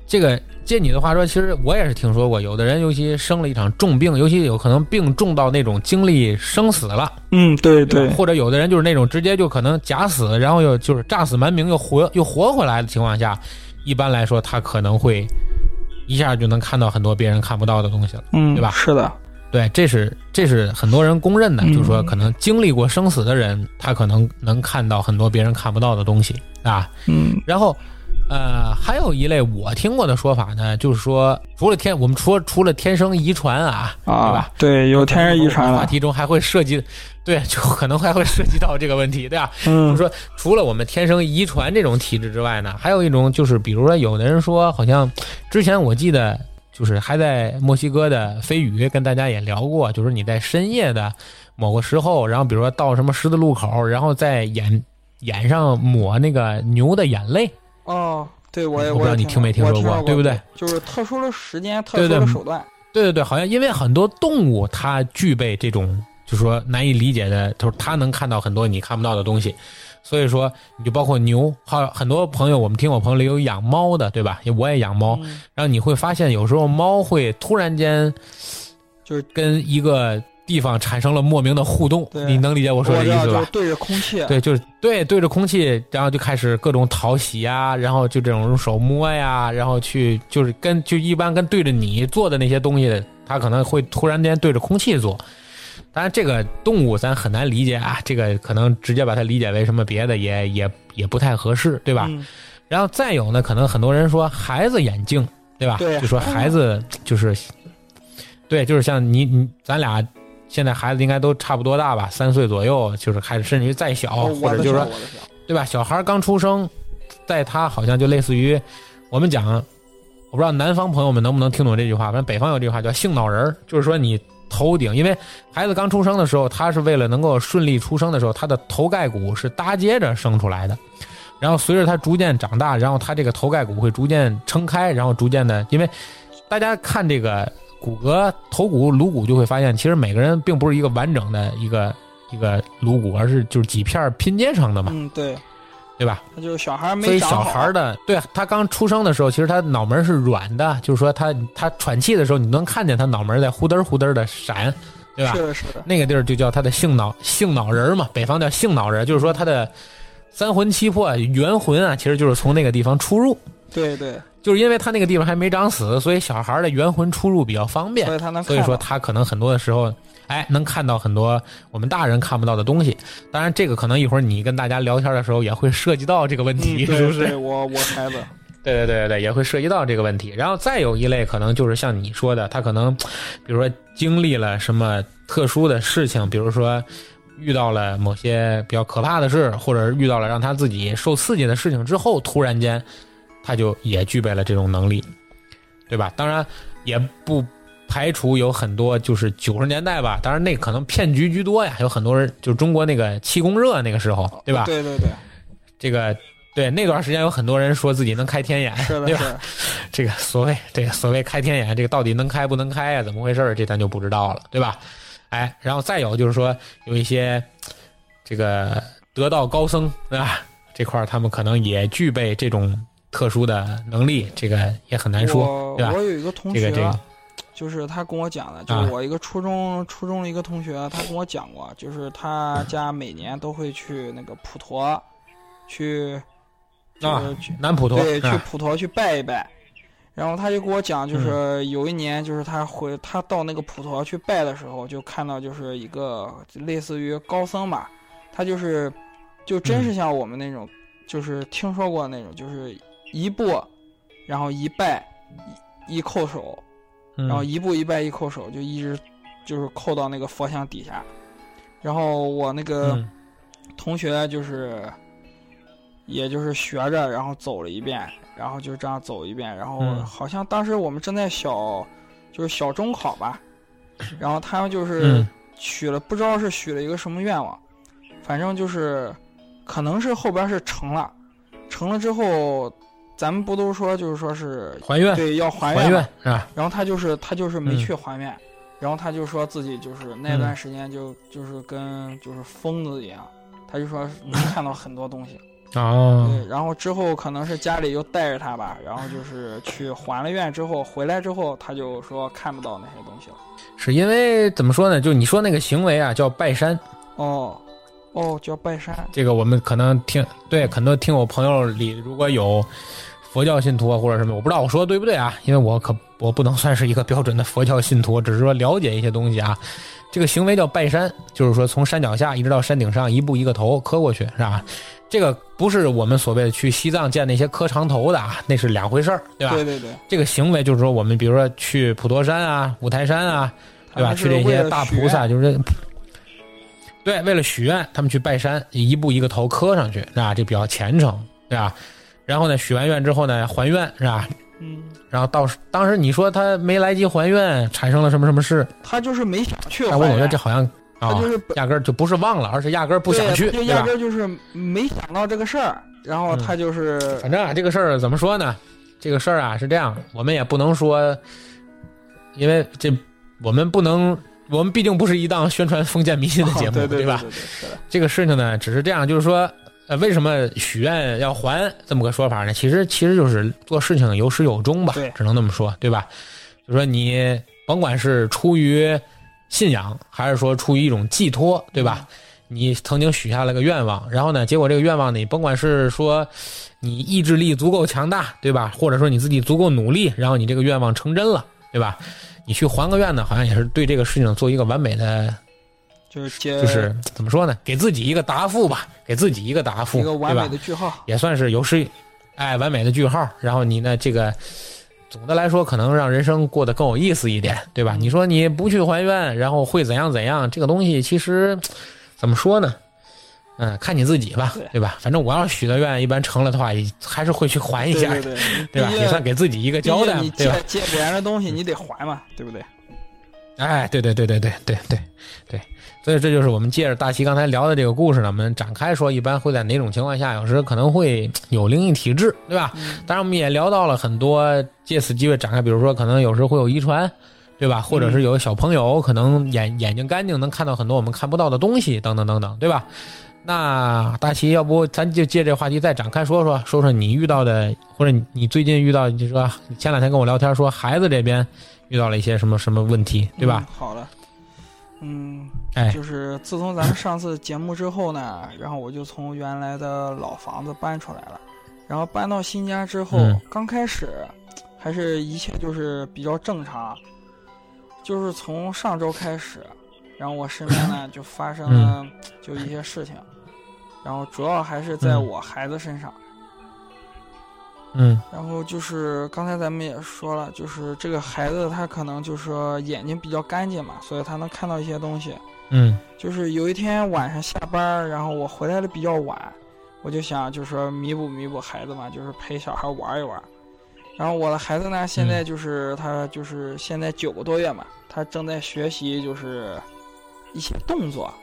这个借你的话说，其实我也是听说过，有的人尤其生了一场重病，尤其有可能病重到那种经历生死了，嗯，对对对，或者有的人就是那种直接就可能假死，然后又就是诈死瞒名又活又活回来的情况下，一般来说他可能会一下就能看到很多别人看不到的东西了。嗯，对吧是的，对，这是这是很多人公认的，嗯就是说可能经历过生死的人，他可能能看到很多别人看不到的东西啊。嗯然后，呃，还有一类我听过的说法呢，就是说除了天，我们说除了天生遗传啊，对吧啊？，对，有天生遗传话，题中还会涉及，对，就可能还会涉及到这个问题，对吧？就嗯是说，除了我们天生遗传这种体质之外呢，还有一种就是，比如说，有的人说，好像之前我记得就是还在墨西哥的飞宇跟大家也聊过，就是你在深夜的某个时候，然后比如说到什么十字路口，然后在眼眼上抹那个牛的眼泪，哦，对我也我不知道你听没听说过对不对？就是特殊的时间、特殊的手段。对对对，好像因为很多动物它具备这种，就是说难以理解的，就是它能看到很多你看不到的东西，所以说你就包括牛，还有很多朋友，我们听我朋友里有养猫的，对吧？我也养猫，嗯然后你会发现有时候猫会突然间就是跟一个地方产生了莫名的互动，你能理解我我说的，意思吧？就是对着空气。对，就是对对着空气，然后就开始各种讨喜呀，然后就这种用手摸呀，然后去就是跟就一般跟对着你做的那些东西，它可能会突然间对着空气做。当然，这个动物咱很难理解啊，这个可能直接把它理解为什么别的也也也不太合适，对吧？嗯然后再有呢，可能很多人说孩子眼镜，对吧？对就说孩子就是，对，就是像你你咱俩现在孩子应该都差不多大吧，三岁左右，就是开始甚至于再小，或者就是说对吧？小孩刚出生，在他好像就类似于我们讲，我不知道南方朋友们能不能听懂这句话，反正北方有这句话叫“性脑人儿”，就是说你头顶，因为孩子刚出生的时候，他是为了能够顺利出生的时候，他的头盖骨是搭接着生出来的。然后随着他逐渐长大，然后他这个头盖骨会逐渐撑开，然后逐渐的，因为大家看这个骨骼、头骨、颅骨，就会发现，其实每个人并不是一个完整的一个一个颅骨，而是就是几片拼接成的嘛，嗯，对，对吧？他就是小孩没所以小孩儿的，对他刚出生的时候，其实他脑门是软的，就是说他他喘气的时候，你能看见他脑门在呼嘚儿呼嘚的闪，对吧？是的，是的，那个地儿就叫他的性脑性脑仁儿嘛，北方叫性脑仁儿，就是说他的三魂七魄、元魂啊，其实就是从那个地方出入。对对，就是因为他那个地方还没长死，所以小孩儿的元魂出入比较方便所。以他能所以说他可能很多的时候，哎，能看到很多我们大人看不到的东西。当然，这个可能一会儿你跟大家聊天的时候也会涉及到这个问嗯，题，对是不是？对我我孩子，对对对对对，也会涉及到这个问题。然后再有一类可能就是像你说的，他可能，比如说经历了什么特殊的事情，比如说遇到了某些比较可怕的事，或者遇到了让他自己受刺激的事情之后，突然间他就也具备了这种能力，对吧？当然也不排除有很多就是九十年代吧，当然那可能骗局居多呀，有很多人就是中国那个气功热那个时候，对吧？对对对，这个对那段时间有很多人说自己能开天眼，是的，对吧？是，这个所谓这个所谓开天眼，这个到底能开不能开呀、怎么回事？这咱就不知道了，对吧？哎，然后再有就是说有一些这个得道高僧，对吧？这块儿他们可能也具备这种特殊的能力，这个也很难说，我对吧？我有一个同学，这个这个就是他跟我讲的，就啊。是我一个初中、初中的一个同学，他跟我讲过，就是他家每年都会去那个普陀，去，就啊南普陀对，去普陀去拜一拜。然后他就跟我讲，嗯就是有一年，就是他回他到那个普陀去拜的时候，就看到就是一个类似于高僧吧，他就是就真嗯是像我们那种，就是听说过那种，就是一步，然后一拜一一叩首，嗯然后一步一拜一叩首，就一直就是叩到那个佛像底下。然后我那个嗯。同学就是，也就是学着，然后走了一遍，然后就这样走一遍，然后嗯。好像当时我们正在小，就是小中考吧，然后他们就是嗯。许了，不知道是许了一个什么愿望，反正就是，可能是后边是成了，成了之后，咱们不都说就是说是还愿对要还还愿？然后他就是他就是没嗯去还愿，然后他就说自己就是那段时间就、就是跟就是疯子一样，他就说能看到很多东西。哦，对，然后之后可能是家里又带着他吧，然后就是去还了愿之后回来之后，他就说看不到那些东西了。是因为怎么说呢？就你说那个行为啊，叫拜山。哦，哦，叫拜山。这个我们可能听对很多听我朋友里如果有佛教信徒啊或者什么，我不知道我说的对不对啊？因为我可我不能算是一个标准的佛教信徒，只是说了解一些东西啊。这个行为叫拜山，就是说从山脚下一直到山顶上，一步一个头磕过去，是吧？这个不是我们所谓的去西藏见那些磕长头的啊，那是两回事儿，对吧？对对对，这个行为就是说，我们比如说去普陀山啊、五台山啊，对吧？去这些大菩萨，就是对，为了许愿，他们去拜山，一步一个头磕上去，是吧？这比较虔诚，对吧？然后呢，许完愿之后呢，还愿，是吧？嗯，然后到当时你说他没来及还愿，产生了什么什么事？他就是没想去哎，我总觉得这好像啊、他就是本压根儿就不是忘了，而是压根儿不想去，就压？根儿就是没想到这个事儿，然后嗯他就是、反正啊，这个事儿怎么说呢？这个事儿啊是这样，我们也不能说，因为这我们不能，我们毕竟不是一档宣传封建迷信的节目，哦对对吧？这个事情呢，只是这样，就是说，呃，为什么许愿要还这么个说法呢？其实其实就是做事情有始有终吧，只能那么说，对吧？就说你甭管是出于信仰，还是说出于一种寄托，对吧？你曾经许下了个愿望，然后呢，结果这个愿望你甭管是说你意志力足够强大，对吧？或者说你自己足够努力，然后你这个愿望成真了，对吧？你去还个愿呢，好像也是对这个事情做一个完美的就是就是怎么说呢？给自己一个答复吧，给自己一个答复，一个完美？的句号。也算是有失，哎，完美的句号。然后你呢，这个总的来说，可能让人生过得更有意思一点，对吧？你说你不去还愿，然后会怎样怎样？这个东西其实怎么说呢？嗯，看你自己吧，对吧？反正我要许的愿，一般成了的话，还是会去还一下，对对对吧？也算给自己一个交代，对吧？借别人的东西，你得还嘛，对不对？哎，对对对对对对对对，所以这就是我们借着大齐刚才聊的这个故事呢，我们展开说，一般会在哪种情况下，有时可能会有灵异体质，对吧？当然，我们也聊到了很多，借此机会展开，比如说可能有时会有遗传，对吧？或者是有小朋友可能眼眼睛干净，能看到很多我们看不到的东西，等等等等，对吧？那大齐，要不咱就借这话题再展开说说，说说你遇到的，或者你最近遇到，就说前两天跟我聊天说孩子这边遇到了一些什么什么问题，对吧？好了，嗯，哎，就是自从咱们上次节目之后呢，然后我就从原来的老房子搬出来了，然后搬到新家之后，刚开始还是一切就是比较正常，就是从上周开始，然后我身边呢 就发生了就一些事情。然后主要还是在我孩子身上，嗯，然后就是刚才咱们也说了，就是这个孩子他可能就是说眼睛比较干净嘛，所以他能看到一些东西，嗯，就是有一天晚上下班，然后我回来的比较晚，我就想就是说弥补弥补孩子嘛，就是陪小孩玩一玩，然后我的孩子呢现在就是他就是现在九个多月嘛，他正在学习就是一些动作。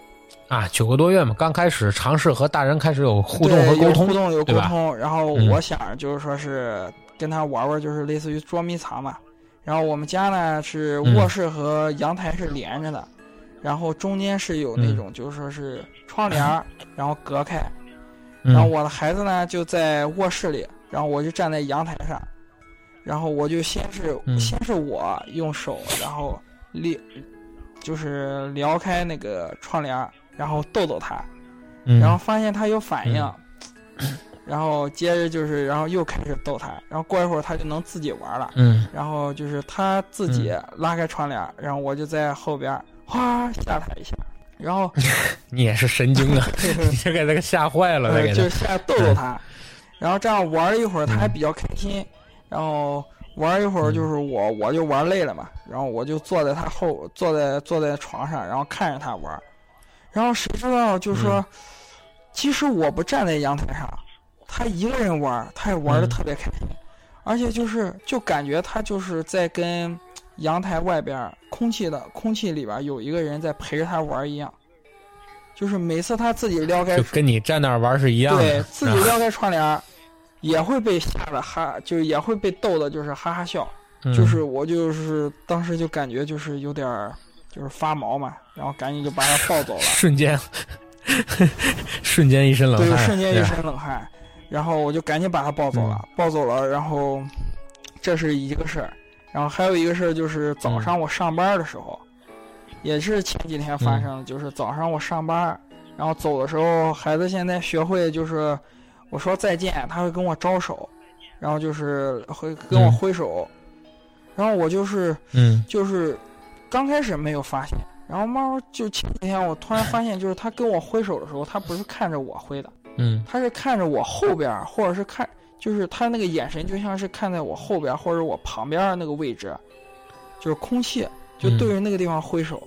啊，九个多月嘛，刚开始尝试和大人开始有互动和沟通，互动有沟通。然后我想就是说是跟他玩玩，就是类似于捉迷藏嘛。然后我们家呢是卧室和阳台是连着的，然后中间是有那种就是说是窗帘，然后隔开。然后我的孩子呢就在卧室里，然后我就站在阳台上，然后我就先是先是我用手，然后撩，就是撩开那个窗帘。然后逗逗他，然后发现他有反应，然后接着就是，然后又开始逗他，然后过一会儿他就能自己玩了。嗯，然后就是他自己拉开窗帘，然后我就在后边哗吓他一下，然后 你也是神经啊，你就给他吓坏了，就吓逗逗他，然后这样玩一会儿，他还比较开心，然后玩一会儿就是我我就玩累了嘛，然后我就坐在他后坐在坐在床上，然后看着他玩。然后谁知道，就是说，其实我不站在阳台上，他一个人玩，他也玩的特别开心，而且就是就感觉他就是在跟阳台外边空气的空气里边有一个人在陪着他玩一样，就是每次他自己撩开，就跟你站那儿玩是一样的，对自己撩开窗帘，也会被吓得哈，就也会被逗的，就是哈哈笑，就是我就是当时就感觉就是有点儿。就是发毛嘛，然后赶紧就把他抱走了，瞬间，瞬间一身冷汗，对，瞬间一身冷汗，然后我就赶紧把他抱走了，抱走了，然后这是一个事儿，然后还有一个事儿就是早上我上班的时候，也是前几天发生的，就是早上我上班，然后走的时候，孩子现在学会就是我说再见，他会跟我招手，然后就是会跟我挥手，然后我就是嗯，就是。刚开始没有发现，然后慢慢就前几天我突然发现，就是他跟我挥手的时候，他不是看着我挥的，嗯，他是看着我后边，或者是看，就是他那个眼神就像是看在我后边或者我旁边那个位置，就是空气，就对着那个地方挥手，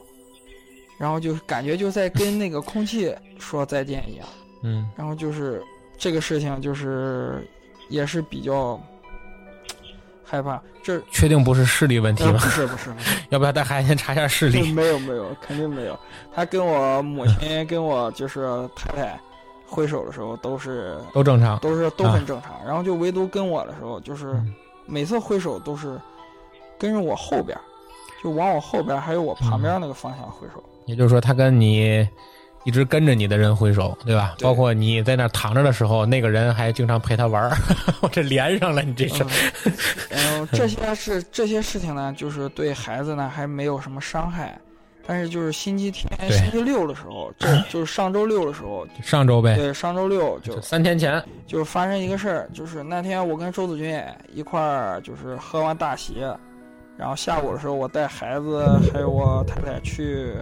然后就感觉就在跟那个空气说再见一样，嗯，然后就是这个事情就是也是比较。害怕，这确定不是视力问题吗？不是不是，要不要带孩子先查一下视力？没有没有，肯定没有。他跟我母亲 跟我就是太太挥手的时候都是都正常，都是都很正常。然后就唯独跟我的时候，就是每次挥手都是跟着我后边，就往我后边还有我旁边那个方向挥手。也就是说，他跟你。一直跟着你的人挥手，对吧？包括你在那躺着的时候，那个人还经常陪他玩儿。我这连上了，你这是。嗯，这些是这些事情呢，就是对孩子呢还没有什么伤害，但是就是星期天、星期六的时候，这 就是上周六的时候，上周呗。对，上周六就三天前，就是发生一个事儿，就是那天我跟周子君一块儿就是喝完大喜，然后下午的时候我带孩子还有我太太去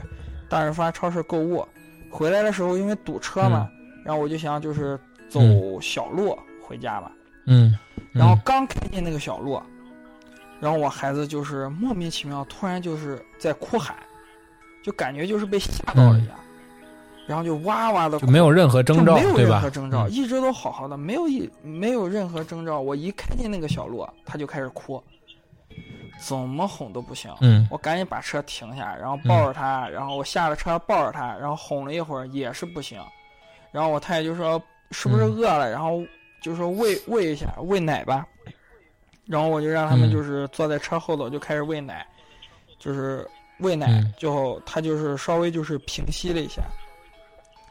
大润发超市购物。回来的时候，因为堵车嘛，然后我就想就是走小路回家吧。嗯。然后刚开进那个小路，然后我孩子就是莫名其妙，突然就是在哭喊，就感觉就是被吓到了一样，然后就哇哇的哭，就没有任何征兆就没有对吧任何？征兆，嗯一直都好好的，没有一没有任何征兆。我一开进那个小路，他就开始哭，怎么哄都不行。嗯。我赶紧把车停下，然后抱着他，然后我下了车抱着他，然后哄了一会儿也是不行，然后我太太就说是不是饿了，然后就说喂喂一下喂奶吧，然后我就让他们嗯。就是坐在车后头就开始喂奶，就是喂奶嗯。最后他就是稍微就是平息了一下，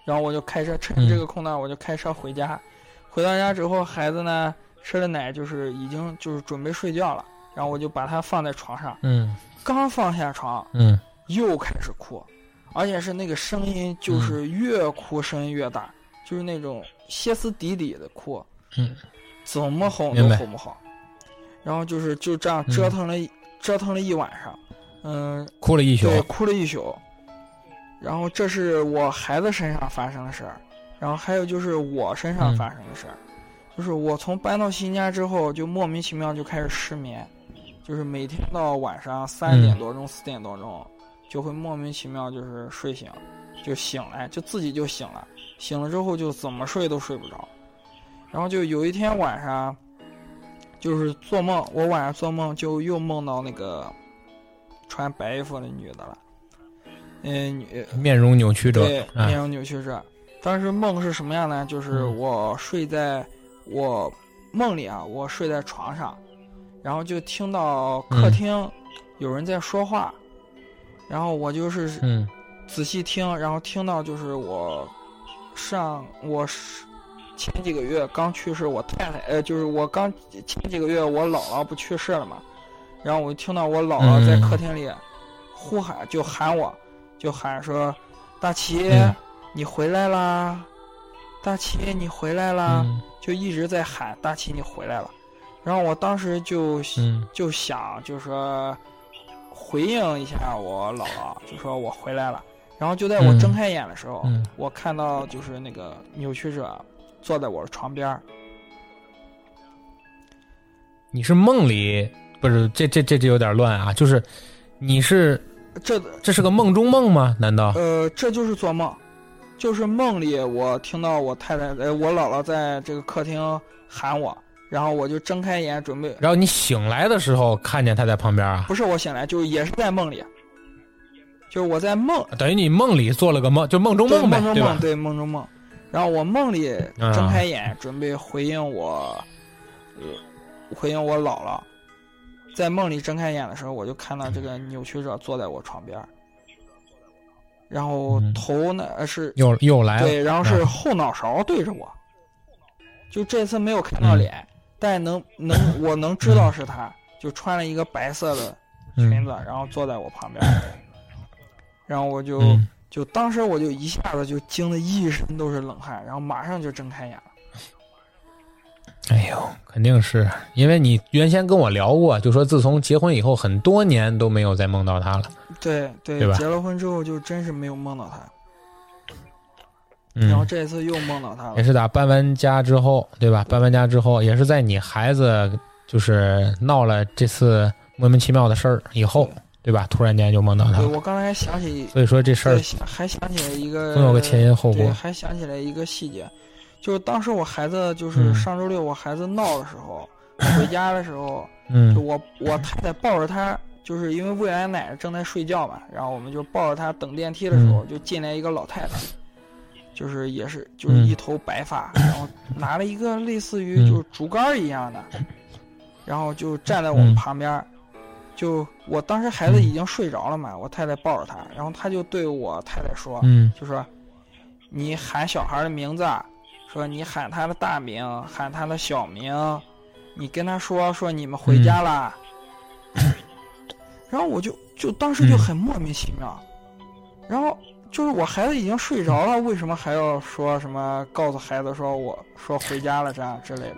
然后我就开车趁嗯。这个空档我就开车回家，回到家之后孩子呢吃了奶就是已经就是准备睡觉了，然后我就把他放在床上。嗯刚放下床，嗯又开始哭，而且是那个声音就是越哭声音越大，就是那种歇斯底里的哭，嗯，怎么哄都哄不好。然后就是就这样折腾了一、折腾了一晚上，嗯，哭了一宿。对，哭了一宿。然后这是我孩子身上发生的事儿，然后还有就是我身上嗯发生的事儿，就是我从搬到新家之后，就莫名其妙就开始失眠，就是每天到晚上三点多钟、四、点多钟，就会莫名其妙就是睡醒，就醒来，就自己就醒了，醒了之后就怎么睡都睡不着，然后就有一天晚上，就是做梦，我晚上做梦就又梦到那个穿白衣服的女的了，嗯，女面容扭曲者对，啊面，容扭曲者。当时梦是什么样呢？就是嗯我睡在我梦里啊，我睡在床上，然后就听到客嗯厅有人在说话，然后我就是嗯仔细听，然后听到就是我上我是前几个月刚去世，我太太呃，就是我刚前几个月我姥姥不去世了嘛，然后我就听到我姥姥在嗯客厅里呼喊，就喊我，就喊说：“大齐，嗯你回来啦！大齐，你回来啦！”嗯就一直在喊：“大齐，你回来了。”然后我当时就嗯就想就说回应一下我姥姥，就说我回来了。然后就在我嗯睁开眼的时候，嗯我看到就是那个扭曲者坐在我的床边儿。你是梦里不是？这这这这有点乱啊！就是你是这这是个梦中梦吗？难道？呃，这就是做梦，就是梦里我听到我太太呃我姥姥在这个客厅喊我，然后我就睁开眼准备，然后你醒来的时候看见他在旁边啊？不是我醒来，就也是在梦里，就是我在梦等于你梦里做了个梦，就梦中梦吧梦中梦，？对梦中梦。然后我梦里啊睁开眼，准备回应我，呃，回应我姥姥。在梦里睁开眼的时候，我就看到这个扭曲者坐在我床边儿，然后嗯头呢呃是又又来了。对，然后是啊后脑勺对着我。就这次没有看到嗯脸，但能能我能知道是他，就穿了一个白色的裙嗯子，然后坐在我旁边，然后我就。嗯就当时我就一下子就惊得一身都是冷汗，然后马上就睁开眼了。哎呦，肯定是因为你原先跟我聊过，就说自从结婚以后，很多年都没有再梦到他了。对对，对吧结了婚之后就真是没有梦到他，然后嗯，这次又梦到他了也。是打搬完家之后，对吧？搬完家之后，也是在你孩子就是闹了这次莫名其妙的事儿以后，对吧？突然间就梦到他对，了。我刚才还想起，所以说这事儿对，还想起来一个，总有个前因后对，果。还想起来一个细节，就是当时我孩子就是嗯上周六我孩子闹的时候，回家的时候，嗯就嗯我我太太抱着他，就是因为喂完奶正在睡觉嘛，然后我们就抱着他等电梯的时候，就进来一个老太太，就是也是就是嗯。一头白发，然后拿了一个类似于嗯。就是竹竿一样的，然后就站在我们嗯。旁边儿。就我当时孩子已经睡着了嘛，我太太抱着他，然后他就对我太太说，嗯。就说你喊小孩的名字，说你喊他的大名，喊他的小名，你跟他说说你们回家啦。然后我就就当时就很莫名其妙，然后就是我孩子已经睡着了，为什么还要说什么告诉孩子说我说回家了这样之类的？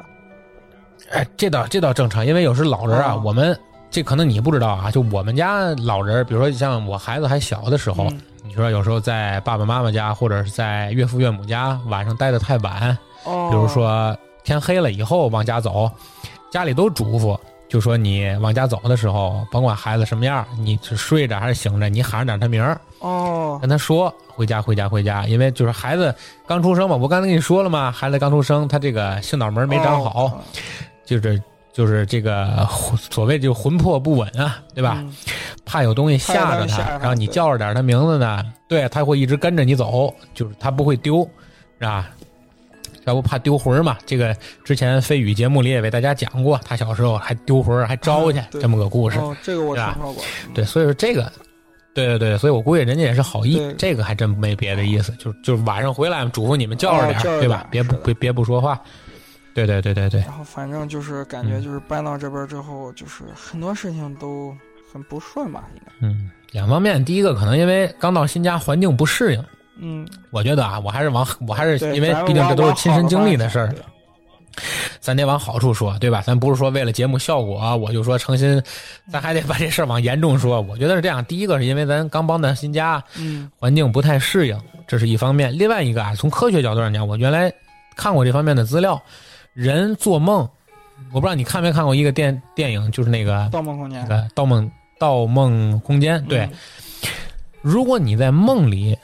哎，这倒这倒正常，因为有时老人啊，哦我们这可能你不知道啊，就我们家老人，比如说像我孩子还小的时候，嗯你说有时候在爸爸妈妈家或者是在岳父岳母家晚上待的太晚，哦，比如说天黑了以后往家走，家里都嘱咐就说你往家走的时候，甭管孩子什么样，你是睡着还是醒着，你喊着点他名儿，哦，跟他说回家回家回家，因为就是孩子刚出生嘛，我刚才跟你说了嘛，孩子刚出生，他这个性脑门没长好，哦。就是就是这个所谓就魂魄不稳啊，对吧？嗯。怕有东西吓着他，怕有东西吓着他然后你叫着点他名字呢，对他会一直跟着你走，就是他不会丢，是吧？要不怕丢魂儿嘛？这个之前飞宇节目里也为大家讲过，他小时候还丢魂儿，还招去、啊这么个故事。哦，这个我听说过。嗯对，所以说这个，对对对，所以我估计人家也是好意，这个还真没别的意思，就就是晚上回来嘱咐你们叫着点，对吧？别不别别不说话。对对对对对，然后反正就是感觉嗯就是搬到这边之后，就是很多事情都很不顺吧，应该。嗯，两方面，第一个可能因为刚到新家，环境不适应。嗯，我觉得啊，我还是往我还是，因为毕竟这都是亲身经历的事儿咱得往好处说，对吧？咱不是说为了节目效果啊，我就说诚心，咱还得把这事儿往严重说。我觉得是这样，第一个是因为咱刚搬到新家，嗯环境不太适应，这是一方面。另外一个啊，从科学角度上讲，我原来看过这方面的资料，人做梦，我不知道你看没看过一个电电影，就是那个嗯，盗梦空间。那个《盗梦盗梦空间》，对，嗯如果你在梦里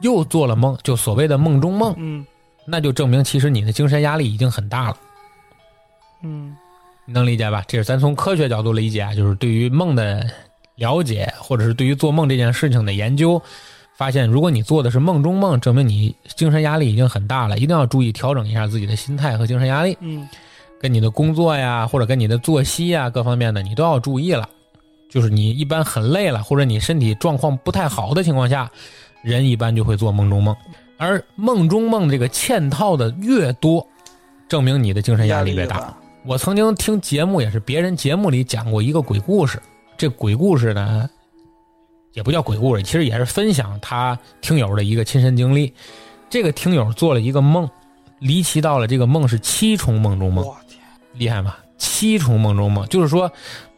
又做了梦，就所谓的梦中梦，嗯那就证明其实你的精神压力已经很大了。嗯你能理解吧？这是咱从科学角度理解啊，就是对于梦的了解，或者是对于做梦这件事情的研究，发现如果你做的是梦中梦，证明你精神压力已经很大了，一定要注意调整一下自己的心态和精神压力，嗯跟你的工作呀，或者跟你的作息呀各方面的，你都要注意了。就是你一般很累了，或者你身体状况不太好的情况下，人一般就会做梦中梦，而梦中梦这个嵌套的越多，证明你的精神压力越大。我曾经听节目，也是别人节目里讲过一个鬼故事。这鬼故事呢，也不叫鬼故事，其实也是分享他听友的一个亲身经历。这个听友做了一个梦，离奇到了这个梦是七重梦中梦，厉害吗？七重梦中梦，就是说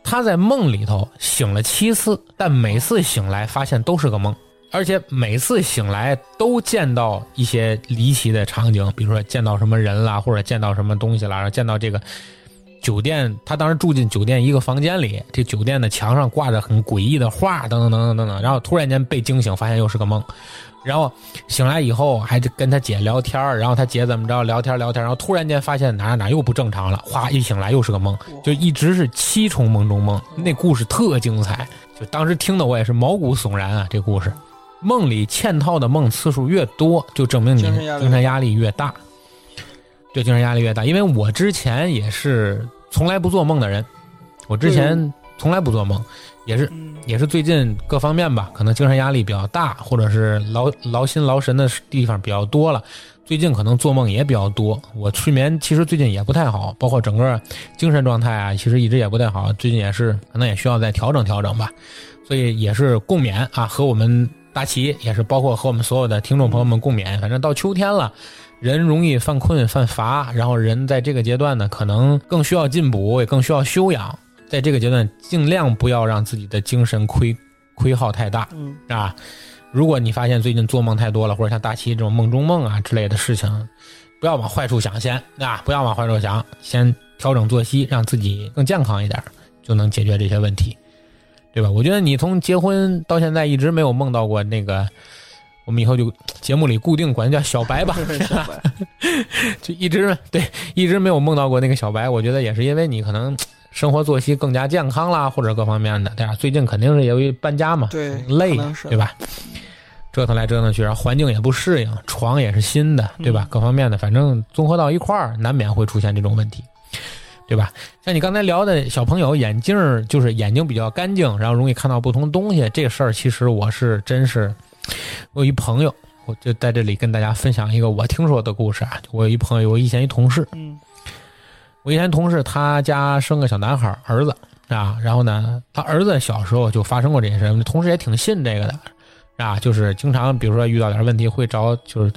他在梦里头醒了七次，但每次醒来发现都是个梦，而且每次醒来都见到一些离奇的场景，比如说见到什么人啦，或者见到什么东西啦，然后见到这个酒店，他当时住进酒店一个房间里，这酒店的墙上挂着很诡异的画，等等等等等等，然后突然间被惊醒，发现又是个梦。然后醒来以后，还跟他姐聊天然后他姐怎么着聊天聊天，然后突然间发现哪哪又不正常了，哗一醒来又是个梦，就一直是七重梦中梦，那故事特精彩，就当时听的我也是毛骨悚然啊，这故事。梦里嵌套的梦次数越多，就证明你精神压力精神压力越大。对，精神压力越大，因为我之前也是从来不做梦的人，我之前从来不做梦，也是嗯也是最近各方面吧，可能精神压力比较大，或者是劳劳心劳神的地方比较多了。最近可能做梦也比较多，我睡眠其实最近也不太好，包括整个精神状态啊，其实一直也不太好。最近也是可能也需要再调整调整吧，所以也是共勉啊，和我们大齐也是包括和我们所有的听众朋友们共勉。反正到秋天了，人容易犯困犯乏，然后人在这个阶段呢，可能更需要进补，也更需要休养。在这个阶段，尽量不要让自己的精神亏亏耗太大嗯啊。如果你发现最近做梦太多了，或者像大齐这种梦中梦啊之类的事情，不要往坏处想先啊，不要往坏处想，先调整作息，让自己更健康一点，就能解决这些问题，对吧？我觉得你从结婚到现在一直没有梦到过那个，我们以后就节目里固定管叫小白吧，白 就一直对一直没有梦到过那个小白，我觉得也是因为你可能生活作息更加健康啦，或者各方面的，对吧？最近肯定是由于搬家嘛，对累对吧？折腾来折腾去，然后环境也不适应，床也是新的，对吧？嗯各方面的，反正综合到一块儿，难免会出现这种问题，对吧？像你刚才聊的小朋友眼镜儿，就是眼睛比较干净，然后容易看到不同东西，这个事儿其实我是真是，我有一朋友，我就在这里跟大家分享一个我听说的故事啊。我有一朋友，我以前一同事，嗯我以前同事他家生个小男孩儿儿子啊，然后呢，他儿子小时候就发生过这件事，同事也挺信这个的，啊，就是经常比如说遇到点问题会找，就是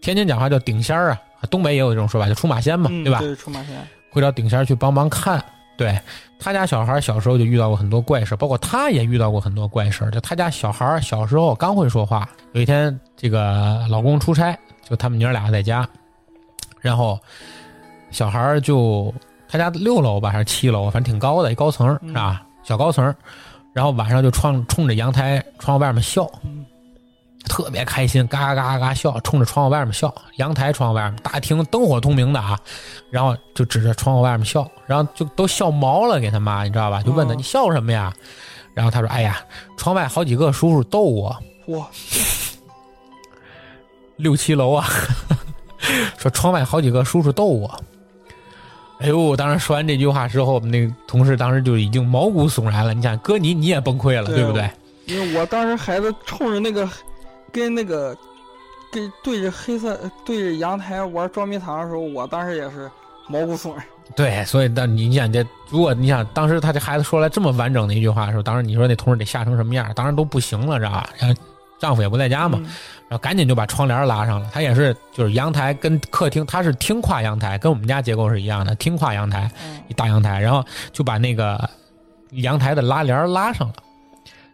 天津讲话叫顶仙儿啊，东北也有这种说法，叫出马仙嘛，嗯对吧？对，出马仙。会到顶仙去帮忙看。对他家小孩儿小时候就遇到过很多怪事，包括他也遇到过很多怪事。就他家小孩儿小时候刚会说话，有一天这个老公出差，就他们娘俩在家，然后小孩儿就他家六楼吧还是七楼，反正挺高的一高层是吧？小高层，然后晚上就窗冲着阳台窗户外面笑，特别开心，嘎嘎嘎嘎笑，冲着窗户外面笑。阳台窗户外面，大厅灯火通明的啊，然后就指着窗户外面笑，然后就都笑毛了，给他妈，你知道吧？就问他你笑什么呀？然后他说：“哎呀，窗外好几个叔叔逗我。”哇，六七楼啊，说窗外好几个叔叔逗我。哎呦！当时说完这句话之后，我们那个同事当时就已经毛骨悚然了。你想，哥你你也崩溃了，对不对？因为我当时孩子冲着那个，跟那个，跟对着黑色对着阳台玩捉迷藏的时候，我当时也是毛骨悚然。对，所以当你想这，如果你想当时他这孩子说了这么完整的一句话的时候，当时你说那同事得吓成什么样？当时都不行了，知道吧？然后丈夫也不在家嘛。然后赶紧就把窗帘拉上了。他也是，就是阳台跟客厅，他是厅跨阳台，跟我们家结构是一样的，厅跨阳台，一大阳台。然后就把那个阳台的拉帘拉上了。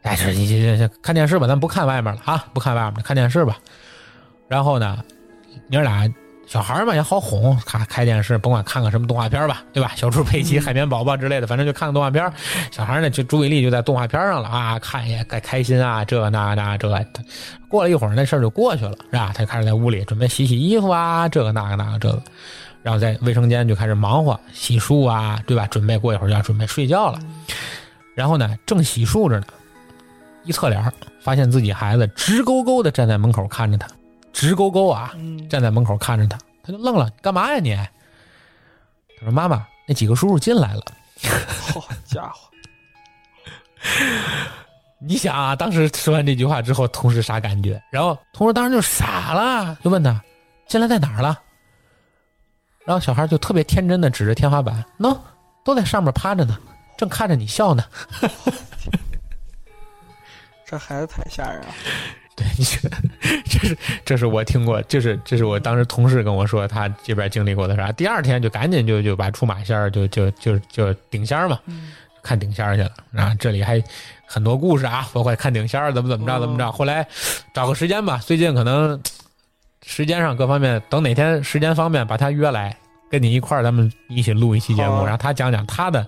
哎，这你这看电视吧，咱不看外面了啊，不看外面了，看电视吧。然后呢，娘俩。小孩嘛也好哄，看开电视，甭管看个什么动画片吧，对吧？小猪佩奇、海绵宝宝之类的，反正就看个动画片。小孩呢就注意力就在动画片上了啊，看也该开心啊，这那那这。过了一会儿，那事儿就过去了，是吧？他就开始在屋里准备洗洗衣服啊，这个那个那个这个，然后在卫生间就开始忙活洗漱啊，对吧？准备过一会儿就要准备睡觉了。然后呢，正洗漱着呢，一侧脸发现自己孩子直勾勾的站在门口看着他。直勾勾啊，站在门口看着他，他就愣了，干嘛呀你？他说：“妈妈，那几个叔叔进来了。”好家伙！你想啊，当时说完这句话之后，同事啥感觉？然后同事当时就傻了，就问他：“进来在哪儿了？”然后小孩就特别天真的指着天花板：“喏，都在上面趴着呢，正看着你笑呢。”这孩子太吓人了。对，你这这是这是我听过，就是这是我当时同事跟我说他这边经历过的啥。第二天就赶紧就就把出马仙儿就就就就顶仙儿嘛，看顶仙儿去了。然后，这里还很多故事啊，包括看顶仙儿怎么怎么着怎么着。后来找个时间吧，最近可能时间上各方面，等哪天时间方便，把他约来跟你一块儿，咱们一起录一期节目，然后他讲讲他的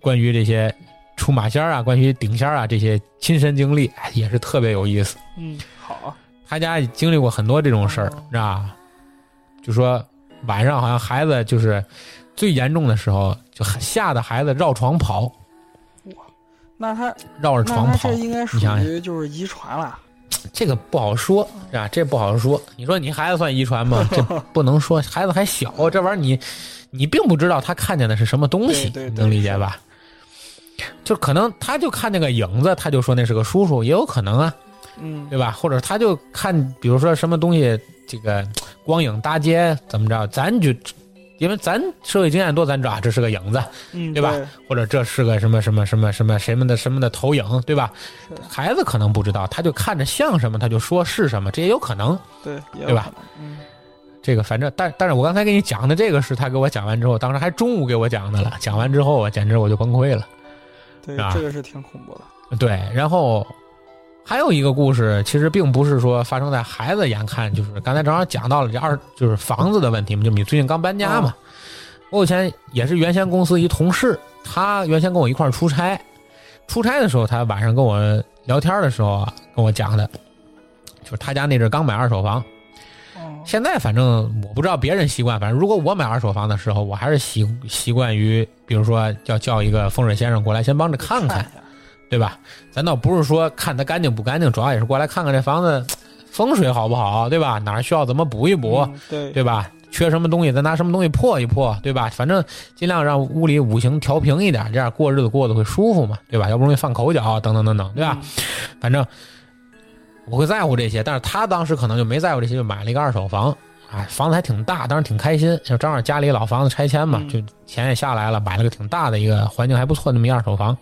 关于这些。出马仙啊，关于顶仙啊这些亲身经历也是特别有意思。嗯，好。他家经历过很多这种事儿，是吧？就说晚上好像孩子就是最严重的时候，就吓得孩子绕床跑。哇，那他绕着床跑，这应该属于就是遗传了。这个不好说，是吧？这不好说。你说你孩子算遗传吗？这 不能说，孩子还小，这玩意儿你你并不知道他看见的是什么东西，能理解吧？就可能他就看那个影子，他就说那是个叔叔，也有可能啊，嗯，对吧？或者他就看，比如说什么东西，这个 光影搭接怎么着，咱就因为咱社会经验多，咱知道这是个影子，嗯，对吧？或者这是个什么什么什么什么什么的什么的投影，对吧？孩子可能不知道，他就看着像什么，他就说是什么，这也有可能，对，对吧？嗯，这个反正，但但是我刚才给你讲的这个是他给我讲完之后，当时还中午给我讲的了，讲完之后我简直我就崩溃了。对，这个是挺恐怖的。对，然后还有一个故事，其实并不是说发生在孩子眼看，就是刚才正好讲到了这二，就是房子的问题嘛。就你最近刚搬家嘛，我以前也是原先公司一同事，他原先跟我一块儿出差，出差的时候他晚上跟我聊天的时候啊，跟我讲的，就是他家那阵刚买二手房。现在反正我不知道别人习惯，反正如果我买二手房的时候，我还是习习惯于，比如说要叫一个风水先生过来先帮着看看，对吧？咱倒不是说看它干净不干净，主要也是过来看看这房子风水好不好，对吧？哪儿需要怎么补一补，对对吧？缺什么东西咱拿什么东西破一破，对吧？反正尽量让屋里五行调平一点，这样过日子过得会舒服嘛，对吧？要不容易犯口角等等等等，对吧？反正。我会在乎这些，但是他当时可能就没在乎这些，就买了一个二手房，哎，房子还挺大，当时挺开心，就正好家里老房子拆迁嘛，就钱也下来了，买了个挺大的一个环境还不错那么一二手房。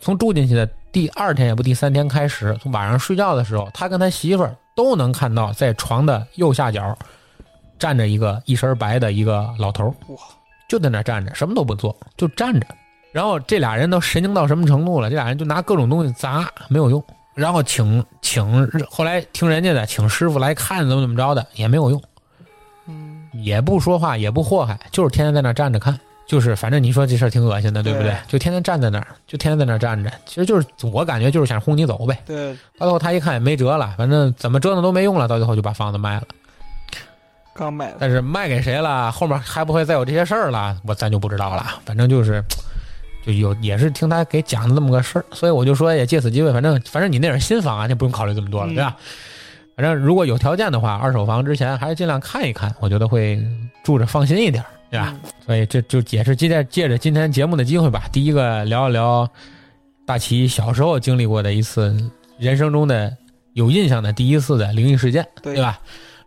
从住进去的第二天也不第三天开始，从晚上睡觉的时候，他跟他媳妇儿都能看到在床的右下角站着一个一身白的一个老头哇，就在那站着，什么都不做，就站着。然后这俩人都神经到什么程度了？这俩人就拿各种东西砸，没有用。然后请请，后来听人家的，请师傅来看，怎么怎么着的，也没有用，嗯，也不说话，也不祸害，就是天天在那站着看，就是反正你说这事儿挺恶心的，对不对对？就天天站在那儿，就天天在那儿站着，其实就是我感觉就是想轰你走呗。对，到最后他一看也没辙了，反正怎么折腾都没用了，到最后就把房子卖了。刚买的，但是卖给谁了，后面还不会再有这些事儿了，我咱就不知道了。反正就是，就有也是听他给讲的这么个事儿，所以我就说也借此机会，反正反正你那是新房啊，就不用考虑这么多了，嗯对吧？反正如果有条件的话，二手房之前还是尽量看一看，我觉得会住着放心一点，对吧？嗯所以这就也是借着借着今天节目的机会吧，第一个聊一聊大齐小时候经历过的一次人生中的有印象的第一次的灵异事件，对对吧？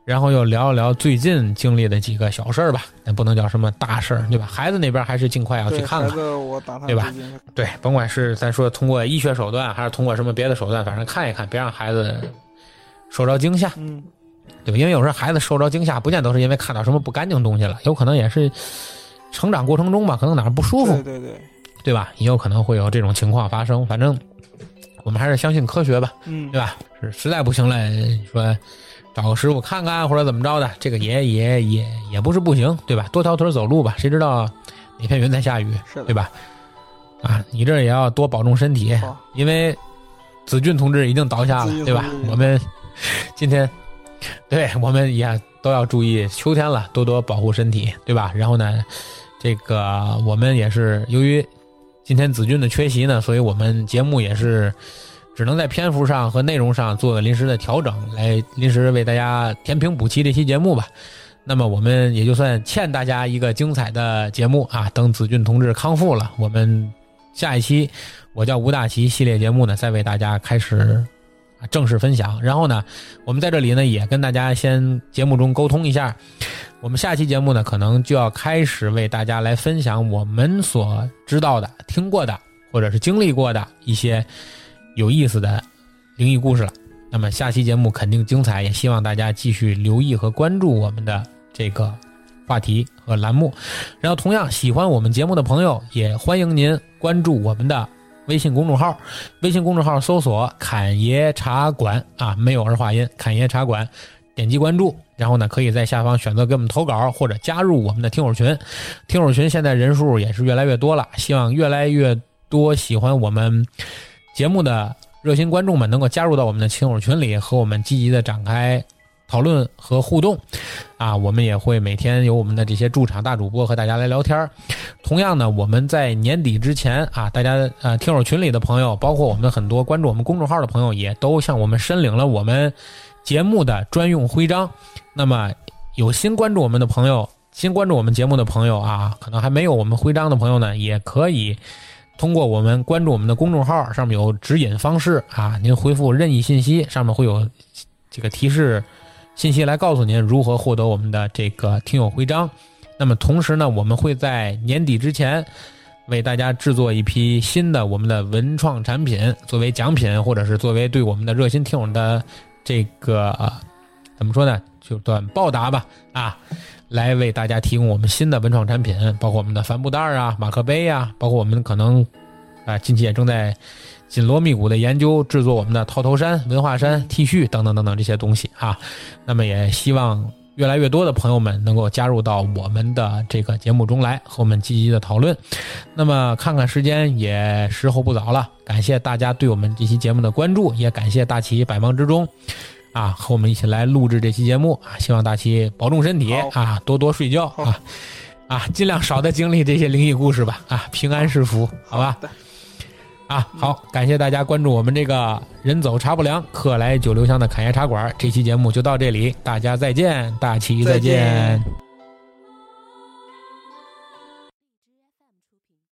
然后又聊一聊最近经历的几个小事儿吧，那不能叫什么大事儿，对吧？孩子那边还是尽快要去，看看，对吧对，甭管是咱说通过医学手段，还是通过什么别的手段，反正看一看，别让孩子受着惊吓，嗯，对吧？因为有时候孩子受着惊吓，不见都是因为看到什么不干净东西了，有可能也是成长过程中吧，可能哪儿不舒服，对对对，对吧？也有可能会有这种情况发生。反正我们还是相信科学吧，嗯对，吧？是实在不行了，你说找个师傅看看或者怎么着的，这个也也也也不是不行，对吧？多条腿走路吧，谁知道哪片云彩下雨，对吧？啊，你这也要多保重身体，因为子俊同志已经倒下了对吧？我们今天，对我们也都要注意，秋天了，多多保护身体，对吧？然后呢，这个我们也是由于今天子俊的缺席呢，所以我们节目也是只能在篇幅上和内容上做临时的调整，来临时为大家填平补齐这期节目吧。那么我们也就算欠大家一个精彩的节目啊！等子俊同志康复了，我们下一期我叫吴大奇系列节目呢，再为大家开始正式分享。然后呢，我们在这里呢也跟大家先节目中沟通一下，我们下期节目呢可能就要开始为大家来分享我们所知道的、听过的或者是经历过的一些有意思的灵异故事了。那么下期节目肯定精彩，也希望大家继续留意和关注我们的这个话题和栏目。然后，同样喜欢我们节目的朋友，也欢迎您关注我们的微信公众号。微信公众号搜索“侃爷茶馆”啊，没有儿化音，“侃爷茶馆”，点击关注。然后呢，可以在下方选择给我们投稿，或者加入我们的听友群。听友群现在人数也是越来越多了，希望越来越多喜欢我们节目的热心观众们能够加入到我们的听友群里，和我们积极的展开讨论和互动。啊，我们也会每天有我们的这些驻场大主播和大家来聊天儿。同样呢，我们在年底之前啊，大家呃听友群里的朋友，包括我们很多关注我们公众号的朋友，也都向我们申领了我们节目的专用徽章。那么有新关注我们的朋友，新关注我们节目的朋友啊，可能还没有我们徽章的朋友呢，也可以通过我们关注我们的公众号，上面有指引方式啊，您回复任意信息，上面会有这个提示信息来告诉您如何获得我们的这个听友徽章。那么同时呢，我们会在年底之前为大家制作一批新的我们的文创产品，作为奖品，或者是作为对我们的热心听友的这个、怎么说呢，就算报答吧啊，来为大家提供我们新的文创产品，包括我们的帆布袋啊、马克杯啊，包括我们可能啊近期也正在紧锣密鼓的研究制作我们的套头衫、文化衫、T 恤等等等等这些东西啊。那么也希望越来越多的朋友们能够加入到我们的这个节目中来，和我们积极的讨论。那么看看时间也时候不早了，感谢大家对我们这期节目的关注，也感谢大齐百忙之中。啊，和我们一起来录制这期节目啊！希望大齐保重身体啊，多多睡觉啊，啊，尽量少的经历这些灵异故事吧啊，平安是福，好吧？啊，好，感谢大家关注我们这个人走茶不凉，客来酒留香的侃爷茶馆。这期节目就到这里，大家再见，大齐再见